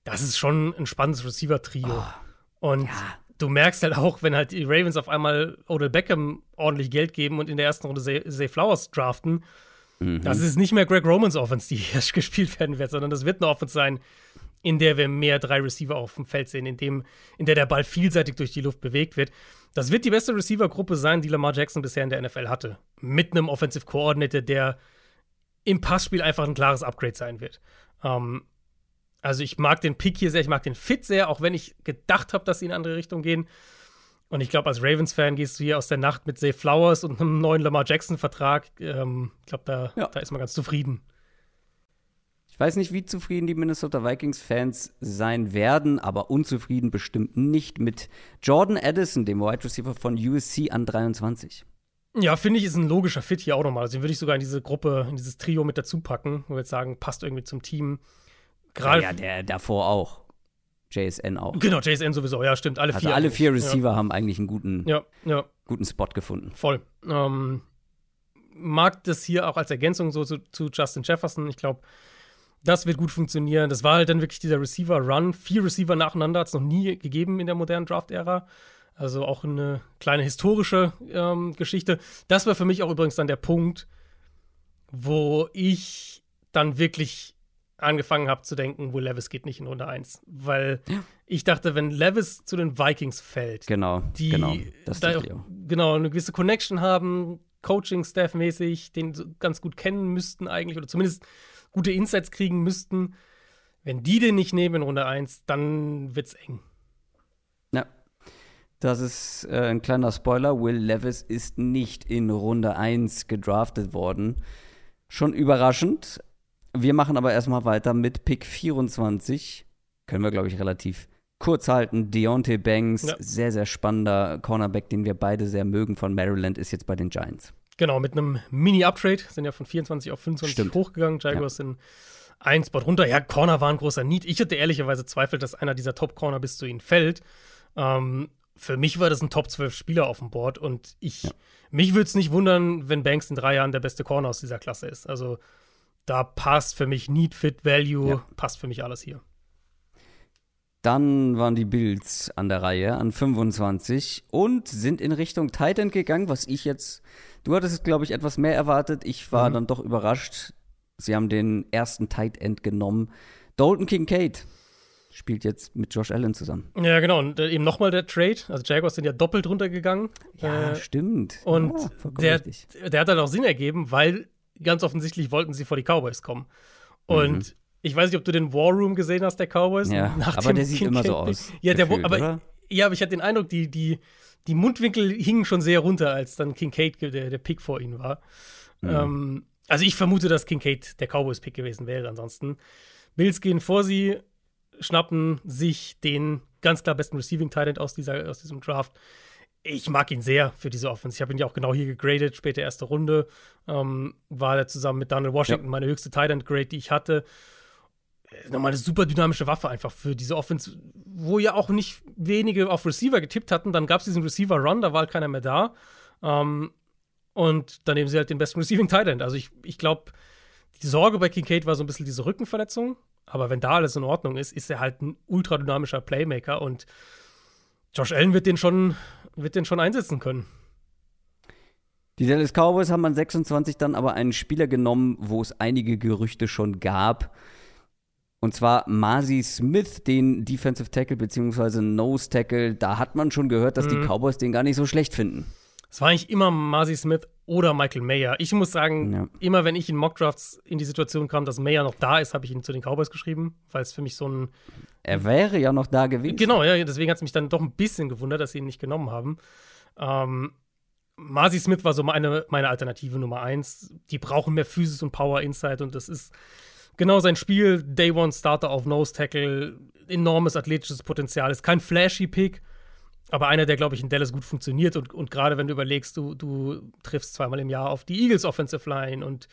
Speaker 3: das ist schon ein spannendes Receiver-Trio. Oh, und ja. du merkst halt auch, wenn halt die Ravens auf einmal Odell Beckham ordentlich Geld geben und in der ersten Runde Zay, Zay Flowers draften, mhm. das ist nicht mehr Greg Romans Offense, die hier gespielt werden wird, sondern das wird eine Offense sein, in der wir mehr drei Receiver auf dem Feld sehen, in, dem, in der der Ball vielseitig durch die Luft bewegt wird. Das wird die beste Receiver-Gruppe sein, die Lamar Jackson bisher in der NFL hatte. Mit einem Offensive Coordinator, der im Passspiel einfach ein klares Upgrade sein wird. Ähm, also ich mag den Pick hier sehr, ich mag den Fit sehr, auch wenn ich gedacht habe, dass sie in eine andere Richtung gehen. Und ich glaube, als Ravens-Fan gehst du hier aus der Nacht mit Zay Flowers und einem neuen Lamar Jackson-Vertrag. Ähm, ich glaube, da, ja. da ist man ganz zufrieden.
Speaker 2: Ich weiß nicht, wie zufrieden die Minnesota Vikings-Fans sein werden, aber unzufrieden bestimmt nicht mit Jordan Addison, dem Wide Receiver von USC an 23.
Speaker 3: Ja, finde ich, ist ein logischer Fit hier auch nochmal. Also den würde ich sogar in diese Gruppe, in dieses Trio mit dazu packen, wo wir jetzt sagen, passt irgendwie zum Team.
Speaker 2: Gerade ja, ja, der davor auch. JSN auch.
Speaker 3: Genau, JSN sowieso, ja, stimmt. Alle
Speaker 2: also
Speaker 3: vier.
Speaker 2: alle vier Receiver ja. haben eigentlich einen guten,
Speaker 3: ja, ja.
Speaker 2: guten Spot gefunden.
Speaker 3: Voll. Ähm, mag das hier auch als Ergänzung so zu, zu Justin Jefferson. Ich glaube, das wird gut funktionieren. Das war halt dann wirklich dieser Receiver-Run. Vier Receiver nacheinander hat es noch nie gegeben in der modernen Draft-Ära. Also auch eine kleine historische ähm, Geschichte. Das war für mich auch übrigens dann der Punkt, wo ich dann wirklich angefangen habe zu denken, wo Levis geht nicht in Runde 1. Weil ja. ich dachte, wenn Levis zu den Vikings fällt,
Speaker 2: genau,
Speaker 3: die
Speaker 2: genau,
Speaker 3: da auch, genau eine gewisse Connection haben, Coaching-Staff-mäßig, den ganz gut kennen müssten eigentlich oder zumindest gute Insights kriegen müssten. Wenn die den nicht nehmen in Runde 1, dann wird's eng.
Speaker 2: Das ist äh, ein kleiner Spoiler. Will Levis ist nicht in Runde 1 gedraftet worden. Schon überraschend. Wir machen aber erstmal weiter mit Pick 24. Können wir, glaube ich, relativ kurz halten. Deontay Banks, ja. sehr, sehr spannender Cornerback, den wir beide sehr mögen von Maryland, ist jetzt bei den Giants.
Speaker 3: Genau, mit einem Mini-Uptrade. Sind ja von 24 auf 25 Stimmt. hochgegangen. Jaguars ja. sind ein Spot runter. Ja, Corner war ein großer Need. Ich hatte ehrlicherweise Zweifel, dass einer dieser Top-Corner bis zu ihnen fällt. Ähm, für mich war das ein Top 12 Spieler auf dem Board und ich, ja. mich würde es nicht wundern, wenn Banks in drei Jahren der beste Corner aus dieser Klasse ist. Also da passt für mich Need, Fit, Value, ja. passt für mich alles hier.
Speaker 2: Dann waren die Bills an der Reihe an 25 und sind in Richtung Titan gegangen, was ich jetzt, du hattest glaube ich etwas mehr erwartet. Ich war mhm. dann doch überrascht. Sie haben den ersten Tight End genommen. Dalton Kincaid spielt jetzt mit Josh Allen zusammen.
Speaker 3: Ja, genau. Und äh, eben nochmal der Trade. Also Jaguars sind ja doppelt runtergegangen.
Speaker 2: Ja, äh, stimmt.
Speaker 3: Und ja, der, der hat dann auch Sinn ergeben, weil ganz offensichtlich wollten sie vor die Cowboys kommen. Und mhm. Ich weiß nicht, ob du den War Room gesehen hast, der Cowboys.
Speaker 2: Ja, aber der sieht immer so aus.
Speaker 3: Ja, der, gefühlt, aber, oder? ja, aber ich hatte den Eindruck, die, die, die Mundwinkel hingen schon sehr runter, als dann Kincaid der, der Pick vor ihnen war. Mhm. Ähm, also ich vermute, dass Kincaid der Cowboys-Pick gewesen wäre. Ansonsten Bills gehen vor sie, schnappen sich den ganz klar besten Receiving Talent aus, dieser, aus diesem Draft. Ich mag ihn sehr für diese Offense. Ich habe ihn ja auch genau hier gegradet, später erste Runde. Ähm, war er zusammen mit Daniel Washington ja. meine höchste Tight Grade, die ich hatte. Äh, nochmal eine super dynamische Waffe einfach für diese Offense, wo ja auch nicht wenige auf Receiver getippt hatten. Dann gab es diesen Receiver-Run, da war halt keiner mehr da. Ähm, und dann nehmen sie halt den besten Receiving End. Also ich, ich glaube, die Sorge bei Kincaid war so ein bisschen diese Rückenverletzung. Aber wenn da alles in Ordnung ist, ist er halt ein ultra dynamischer Playmaker und Josh Allen wird den schon, wird den schon einsetzen können.
Speaker 2: Die Dallas Cowboys haben an 26 dann aber einen Spieler genommen, wo es einige Gerüchte schon gab. Und zwar Marzi Smith, den Defensive Tackle bzw. Nose Tackle. Da hat man schon gehört, dass mhm. die Cowboys den gar nicht so schlecht finden.
Speaker 3: Es war eigentlich immer Marzi Smith oder Michael Mayer. Ich muss sagen, ja. immer wenn ich in Mockdrafts in die Situation kam, dass Mayer noch da ist, habe ich ihn zu den Cowboys geschrieben, weil es für mich so ein.
Speaker 2: Er wäre ja noch da gewesen.
Speaker 3: Genau, ja, deswegen hat es mich dann doch ein bisschen gewundert, dass sie ihn nicht genommen haben. Ähm, Marzi Smith war so meine, meine Alternative Nummer eins. Die brauchen mehr Physis und Power Inside und das ist genau sein Spiel. Day One Starter auf Nose Tackle, enormes athletisches Potenzial. Ist kein flashy Pick, aber einer, der, glaube ich, in Dallas gut funktioniert. Und, und gerade wenn du überlegst, du, du triffst zweimal im Jahr auf die Eagles Offensive Line und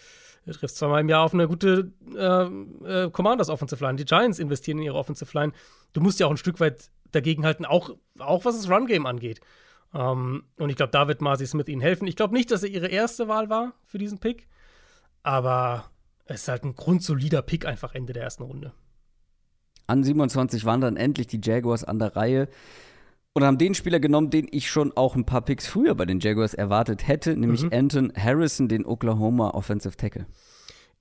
Speaker 3: du triffst zweimal im Jahr auf eine gute äh, äh, Commanders Offensive Line. Die Giants investieren in ihre Offensive Line. Du musst ja auch ein Stück weit dagegenhalten, auch, auch was das Run-Game angeht. Um, ähm, und ich glaube, da wird Marcy Smith ihnen helfen. Ich glaube nicht, dass er ihre erste Wahl war für diesen Pick, aber es ist halt ein grundsolider Pick einfach Ende der ersten Runde.
Speaker 2: An 27 waren dann endlich die Jaguars an der Reihe und haben den Spieler genommen, den ich schon auch ein paar Picks früher bei den Jaguars erwartet hätte, nämlich mhm. Anton Harrison, den Oklahoma Offensive Tackle.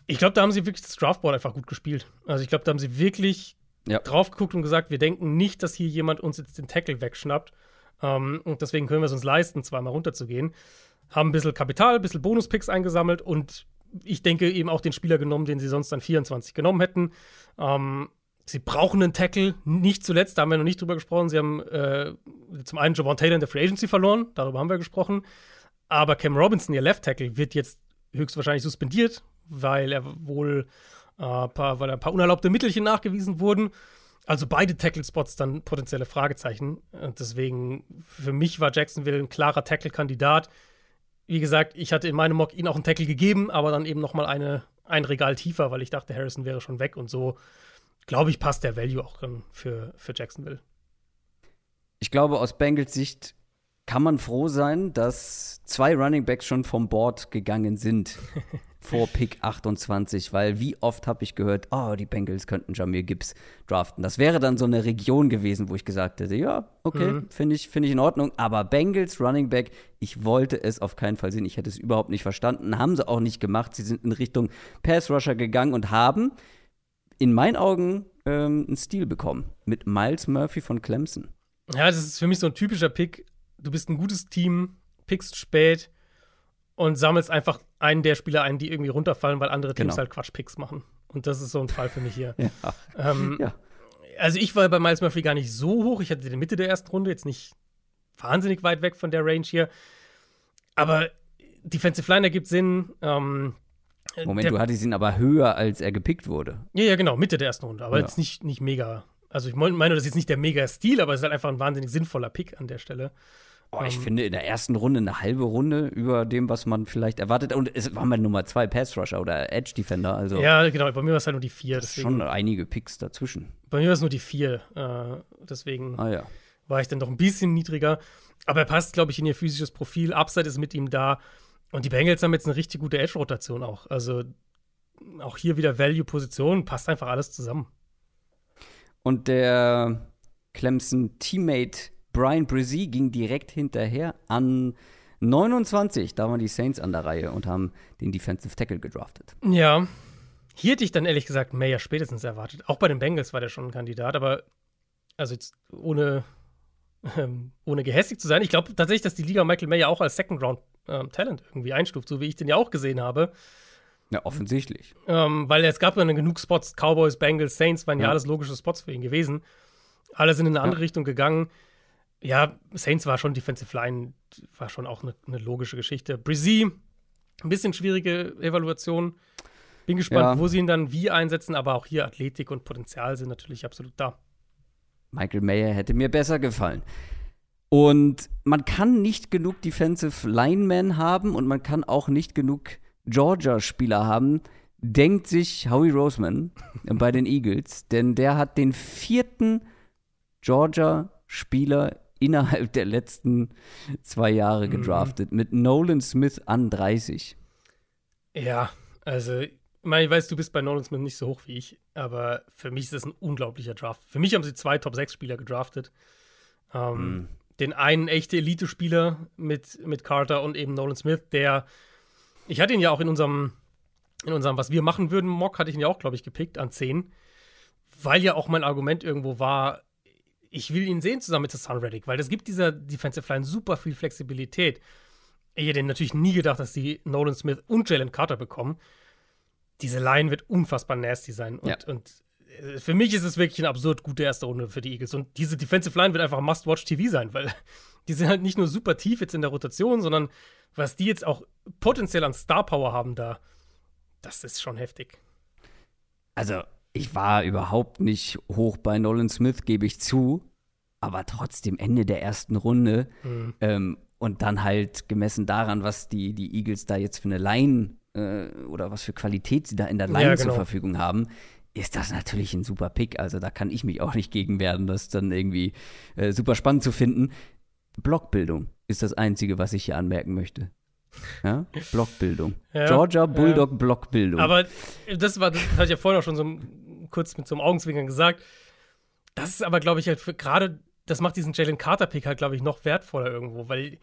Speaker 3: Ich glaube, da haben sie wirklich das Draftboard einfach gut gespielt. Also ich glaube, da haben sie wirklich ja. drauf geguckt und gesagt, wir denken nicht, dass hier jemand uns jetzt den Tackle wegschnappt. Um, ähm, und deswegen können wir es uns leisten, zweimal runterzugehen. Haben ein bisschen Kapital, ein bisschen Bonuspicks eingesammelt und ich denke eben auch den Spieler genommen, den sie sonst dann 24 genommen hätten. Ähm, Sie brauchen einen Tackle, nicht zuletzt, da haben wir noch nicht drüber gesprochen. Sie haben äh, zum einen Javon Taylor in der Free Agency verloren, darüber haben wir gesprochen. Aber Cam Robinson, ihr Left Tackle, wird jetzt höchstwahrscheinlich suspendiert, weil er wohl äh, paar, weil ein paar unerlaubte Mittelchen nachgewiesen wurden. Also beide Tackle-Spots dann potenzielle Fragezeichen. Und deswegen, für mich war Jacksonville ein klarer Tackle-Kandidat. Wie gesagt, ich hatte in meinem Mock ihn auch einen Tackle gegeben, aber dann eben noch mal eine, ein Regal tiefer, weil ich dachte, Harrison wäre schon weg. Und so glaube ich, passt der Value auch für, für Jacksonville.
Speaker 2: Ich glaube, aus Bengals Sicht kann man froh sein, dass zwei Running Backs schon vom Board gegangen sind vor Pick 28, weil wie oft habe ich gehört, oh, die Bengals könnten Jamir Gibbs draften. Das wäre dann so eine Region gewesen, wo ich gesagt hätte, ja, okay, mhm. finde ich, find ich in Ordnung, aber Bengals Running Back, ich wollte es auf keinen Fall sehen, ich hätte es überhaupt nicht verstanden, haben sie auch nicht gemacht, sie sind in Richtung Pass Rusher gegangen und haben in meinen Augen ähm, einen Stil bekommen. Mit Miles Murphy von Clemson.
Speaker 3: Ja, das ist für mich so ein typischer Pick. Du bist ein gutes Team, pickst spät und sammelst einfach einen der Spieler ein, die irgendwie runterfallen, weil andere Teams genau. halt Quatsch-Picks machen. Und das ist so ein Fall für mich hier. ja. Ähm, ja. Also ich war bei Miles Murphy gar nicht so hoch. Ich hatte den Mitte der ersten Runde, jetzt nicht wahnsinnig weit weg von der Range hier. Aber Defensive Line ergibt Sinn. Ähm,
Speaker 2: äh, Moment, der, du hattest ihn aber höher, als er gepickt wurde.
Speaker 3: Ja, ja, genau, Mitte der ersten Runde. Aber ja. jetzt nicht, nicht mega. Also ich meine, das ist jetzt nicht der Mega-Stil, aber es ist halt einfach ein wahnsinnig sinnvoller Pick an der Stelle.
Speaker 2: Oh, ich ähm, finde in der ersten Runde eine halbe Runde über dem, was man vielleicht erwartet. Und es war mein Nummer zwei Pass-Rusher oder Edge-Defender. Also
Speaker 3: ja, genau. Bei mir war es halt nur die vier. Deswegen,
Speaker 2: schon einige Picks dazwischen.
Speaker 3: Bei mir war es nur die vier. Äh, deswegen
Speaker 2: ah, ja.
Speaker 3: war ich dann doch ein bisschen niedriger. Aber er passt, glaube ich, in ihr physisches Profil. Upside ist mit ihm da. Und die Bengals haben jetzt eine richtig gute Edge-Rotation auch. Also auch hier wieder Value-Position, passt einfach alles zusammen.
Speaker 2: Und der Clemson-Teammate Brian Brzee ging direkt hinterher an 29. Da waren die Saints an der Reihe und haben den Defensive Tackle gedraftet.
Speaker 3: Ja. Hier hätte ich dann ehrlich gesagt Mayer spätestens erwartet. Auch bei den Bengals war der schon ein Kandidat, aber also jetzt ohne, ähm, ohne gehässig zu sein, ich glaube tatsächlich, dass die Liga Michael Mayer auch als Second Round ähm, Talent irgendwie einstuft, so wie ich den ja auch gesehen habe.
Speaker 2: Ja, offensichtlich.
Speaker 3: Ähm, weil es gab dann genug Spots, Cowboys, Bengals, Saints waren ja, ja alles logische Spots für ihn gewesen. Alle sind in eine andere ja. Richtung gegangen. Ja, Saints war schon Defensive Line, war schon auch eine, eine logische Geschichte. Brizzy, ein bisschen schwierige Evaluation. Bin gespannt, ja. wo sie ihn dann wie einsetzen, aber auch hier Athletik und Potenzial sind natürlich absolut da.
Speaker 2: Michael Mayer hätte mir besser gefallen. Und man kann nicht genug Defensive Linemen haben und man kann auch nicht genug Georgia-Spieler haben, denkt sich Howie Roseman bei den Eagles, denn der hat den vierten Georgia-Spieler innerhalb der letzten zwei Jahre mhm. gedraftet, mhm. mit Nolan Smith an 30.
Speaker 3: Ja, also, ich meine, ich weiß, du bist bei Nolan Smith nicht so hoch wie ich, aber für mich ist das ein unglaublicher Draft. Für mich haben sie zwei Top-6-Spieler gedraftet. Ähm, mhm. Den einen echte Elite-Spieler mit, mit Carter und eben Nolan Smith, der, ich hatte ihn ja auch in unserem, in unserem, was wir machen würden, Mock, hatte ich ihn ja auch, glaube ich, gepickt an 10, weil ja auch mein Argument irgendwo war, ich will ihn sehen zusammen mit Hassan Reddick, weil das gibt dieser Defensive Line super viel Flexibilität. Ich hätte natürlich nie gedacht, dass die Nolan Smith und Jalen Carter bekommen. Diese Line wird unfassbar nasty sein. Und, ja. und für mich ist es wirklich eine absurd gute erste Runde für die Eagles. Und diese Defensive Line wird einfach Must-Watch-TV sein, weil die sind halt nicht nur super tief jetzt in der Rotation, sondern was die jetzt auch potenziell an Star Power haben da, das ist schon heftig.
Speaker 2: Also, ich war überhaupt nicht hoch bei Nolan Smith, gebe ich zu. Aber trotzdem Ende der ersten Runde. Mhm. Ähm, und dann halt gemessen daran, was die, die Eagles da jetzt für eine Line äh, oder was für Qualität sie da in der Line ja, genau. zur Verfügung haben, ist das natürlich ein super Pick. Also da kann ich mich auch nicht gegen werden, das dann irgendwie äh, super spannend zu finden. Blockbildung ist das Einzige, was ich hier anmerken möchte. Ja? Blockbildung. Ja, Georgia Bulldog ja. Blockbildung.
Speaker 3: Aber das war, das hatte ich ja vorhin auch schon so kurz mit so einem Augenzwinkern gesagt. Das ist aber, glaube ich, halt gerade, das macht diesen Jalen Carter-Pick halt, glaube ich, noch wertvoller irgendwo, weil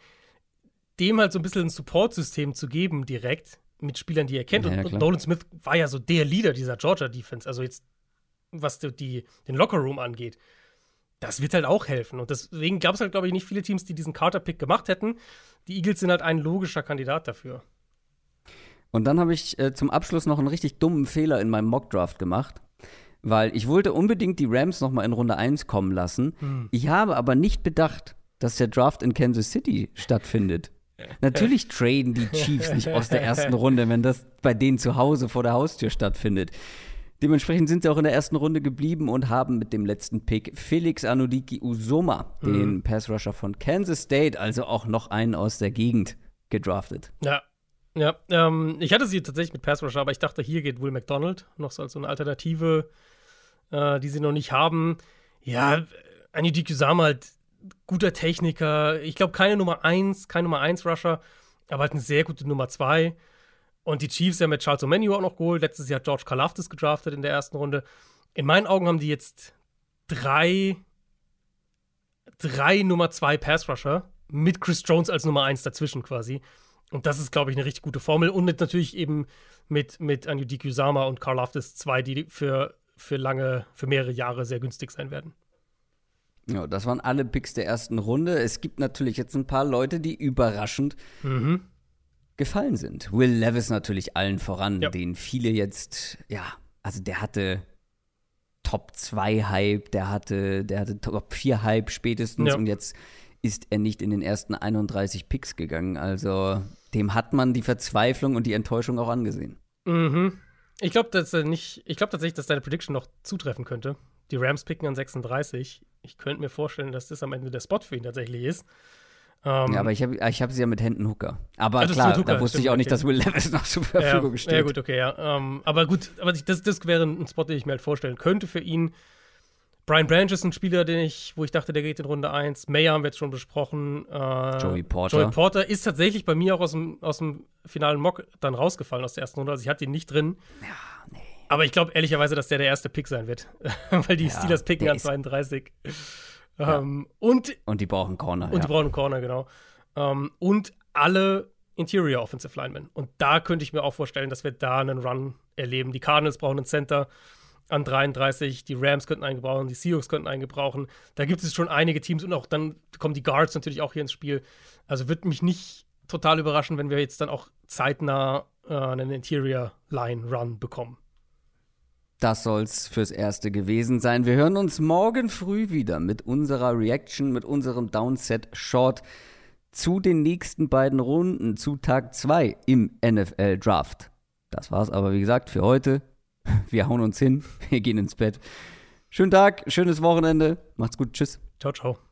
Speaker 3: dem halt so ein bisschen ein Support-System zu geben direkt mit Spielern, die er kennt. Ja, und, und, Nolan Smith war ja so der Leader dieser Georgia-Defense. Also jetzt, was die, die, den Locker-Room angeht. Das wird halt auch helfen. Und deswegen gab es halt, glaube ich, nicht viele Teams, die diesen Carter-Pick gemacht hätten. Die Eagles sind halt ein logischer Kandidat dafür.
Speaker 2: Und dann habe ich äh, zum Abschluss noch einen richtig dummen Fehler in meinem Mock-Draft gemacht weil ich wollte unbedingt die Rams noch mal in Runde 1 kommen lassen. Hm. Ich habe aber nicht bedacht, dass der Draft in Kansas City stattfindet. Natürlich traden die Chiefs nicht aus der ersten Runde, wenn das bei denen zu Hause vor der Haustür stattfindet. Dementsprechend sind sie auch in der ersten Runde geblieben und haben mit dem letzten Pick Felix Anudiki Usoma, mhm. den Pass-Rusher von Kansas State, also auch noch einen aus der Gegend, gedraftet.
Speaker 3: Ja, ja, ähm, ich hatte sie tatsächlich mit Pass Rusher, aber ich dachte, hier geht Will McDonald noch so als so eine Alternative, äh, die sie noch nicht haben. Ja, Anidi Kusama halt guter Techniker. Ich glaube, keine Nummer 1, kein Nummer 1 Rusher, aber halt eine sehr gute Nummer 2. Und die Chiefs haben mit Charles O'Menu auch noch geholt. Letztes Jahr George Kalafdis gedraftet in der ersten Runde. In meinen Augen haben die jetzt drei, drei Nummer 2 Pass Rusher mit Chris Jones als Nummer 1 dazwischen quasi. Und das ist, glaube ich, eine richtig gute Formel. Und natürlich eben mit, mit Anudi Kusama und Karl Loftus zwei, die für, für lange, für mehrere Jahre sehr günstig sein werden.
Speaker 2: Ja, das waren alle Picks der ersten Runde. Es gibt natürlich jetzt ein paar Leute, die überraschend mhm. gefallen sind. Will Levis natürlich allen voran, ja. den viele jetzt, ja, also der hatte Top 2 Hype, der hatte, der hatte Top 4 Hype spätestens ja. und jetzt ist er nicht in den ersten 31 Picks gegangen. Also dem hat man die Verzweiflung und die Enttäuschung auch angesehen.
Speaker 3: Mhm. Ich glaube dass nicht, ich glaube tatsächlich, dass deine Prediction noch zutreffen könnte. Die Rams picken an 36. Ich könnte mir vorstellen, dass das am Ende der Spot für ihn tatsächlich ist.
Speaker 2: Ähm, ja, aber ich habe ich hab sie ja mit Händen Hooker. Aber klar, Hooker, da wusste stimmt, ich auch nicht, okay. dass Will Levis noch zur Verfügung
Speaker 3: ja,
Speaker 2: steht.
Speaker 3: Ja, gut, okay, ja. Ähm, aber gut, aber das, das wäre ein Spot, den ich mir halt vorstellen könnte für ihn. Brian Branch ist ein Spieler, den ich, wo ich dachte, der geht in Runde 1. Mayer haben wir jetzt schon besprochen.
Speaker 2: Äh, Joey Porter.
Speaker 3: Joey Porter ist tatsächlich bei mir auch aus dem, aus dem finalen Mock dann rausgefallen aus der ersten Runde. Also ich hatte ihn nicht drin. Ja, nee. Aber ich glaube ehrlicherweise, dass der der erste Pick sein wird. Weil die ja, Steelers picken an 32. Ja. Ähm, und,
Speaker 2: und die brauchen Corner.
Speaker 3: Und ja. die brauchen Corner, genau. Ähm, und alle Interior Offensive Linemen. Und da könnte ich mir auch vorstellen, dass wir da einen Run erleben. Die Cardinals brauchen einen Center an 33. Die Rams könnten einen gebrauchen, die Seahawks könnten einen gebrauchen. Da gibt es schon einige Teams und auch dann kommen die Guards natürlich auch hier ins Spiel. Also wird mich nicht total überraschen, wenn wir jetzt dann auch zeitnah äh, einen Interior Line Run bekommen.
Speaker 2: Das soll's fürs Erste gewesen sein. Wir hören uns morgen früh wieder mit unserer Reaction, mit unserem Downset Short zu den nächsten beiden Runden, zu Tag 2 im NFL Draft. Das war's aber, wie gesagt, für heute. Wir hauen uns hin, wir gehen ins Bett. Schönen Tag, schönes Wochenende. Macht's gut, tschüss.
Speaker 3: Ciao, ciao.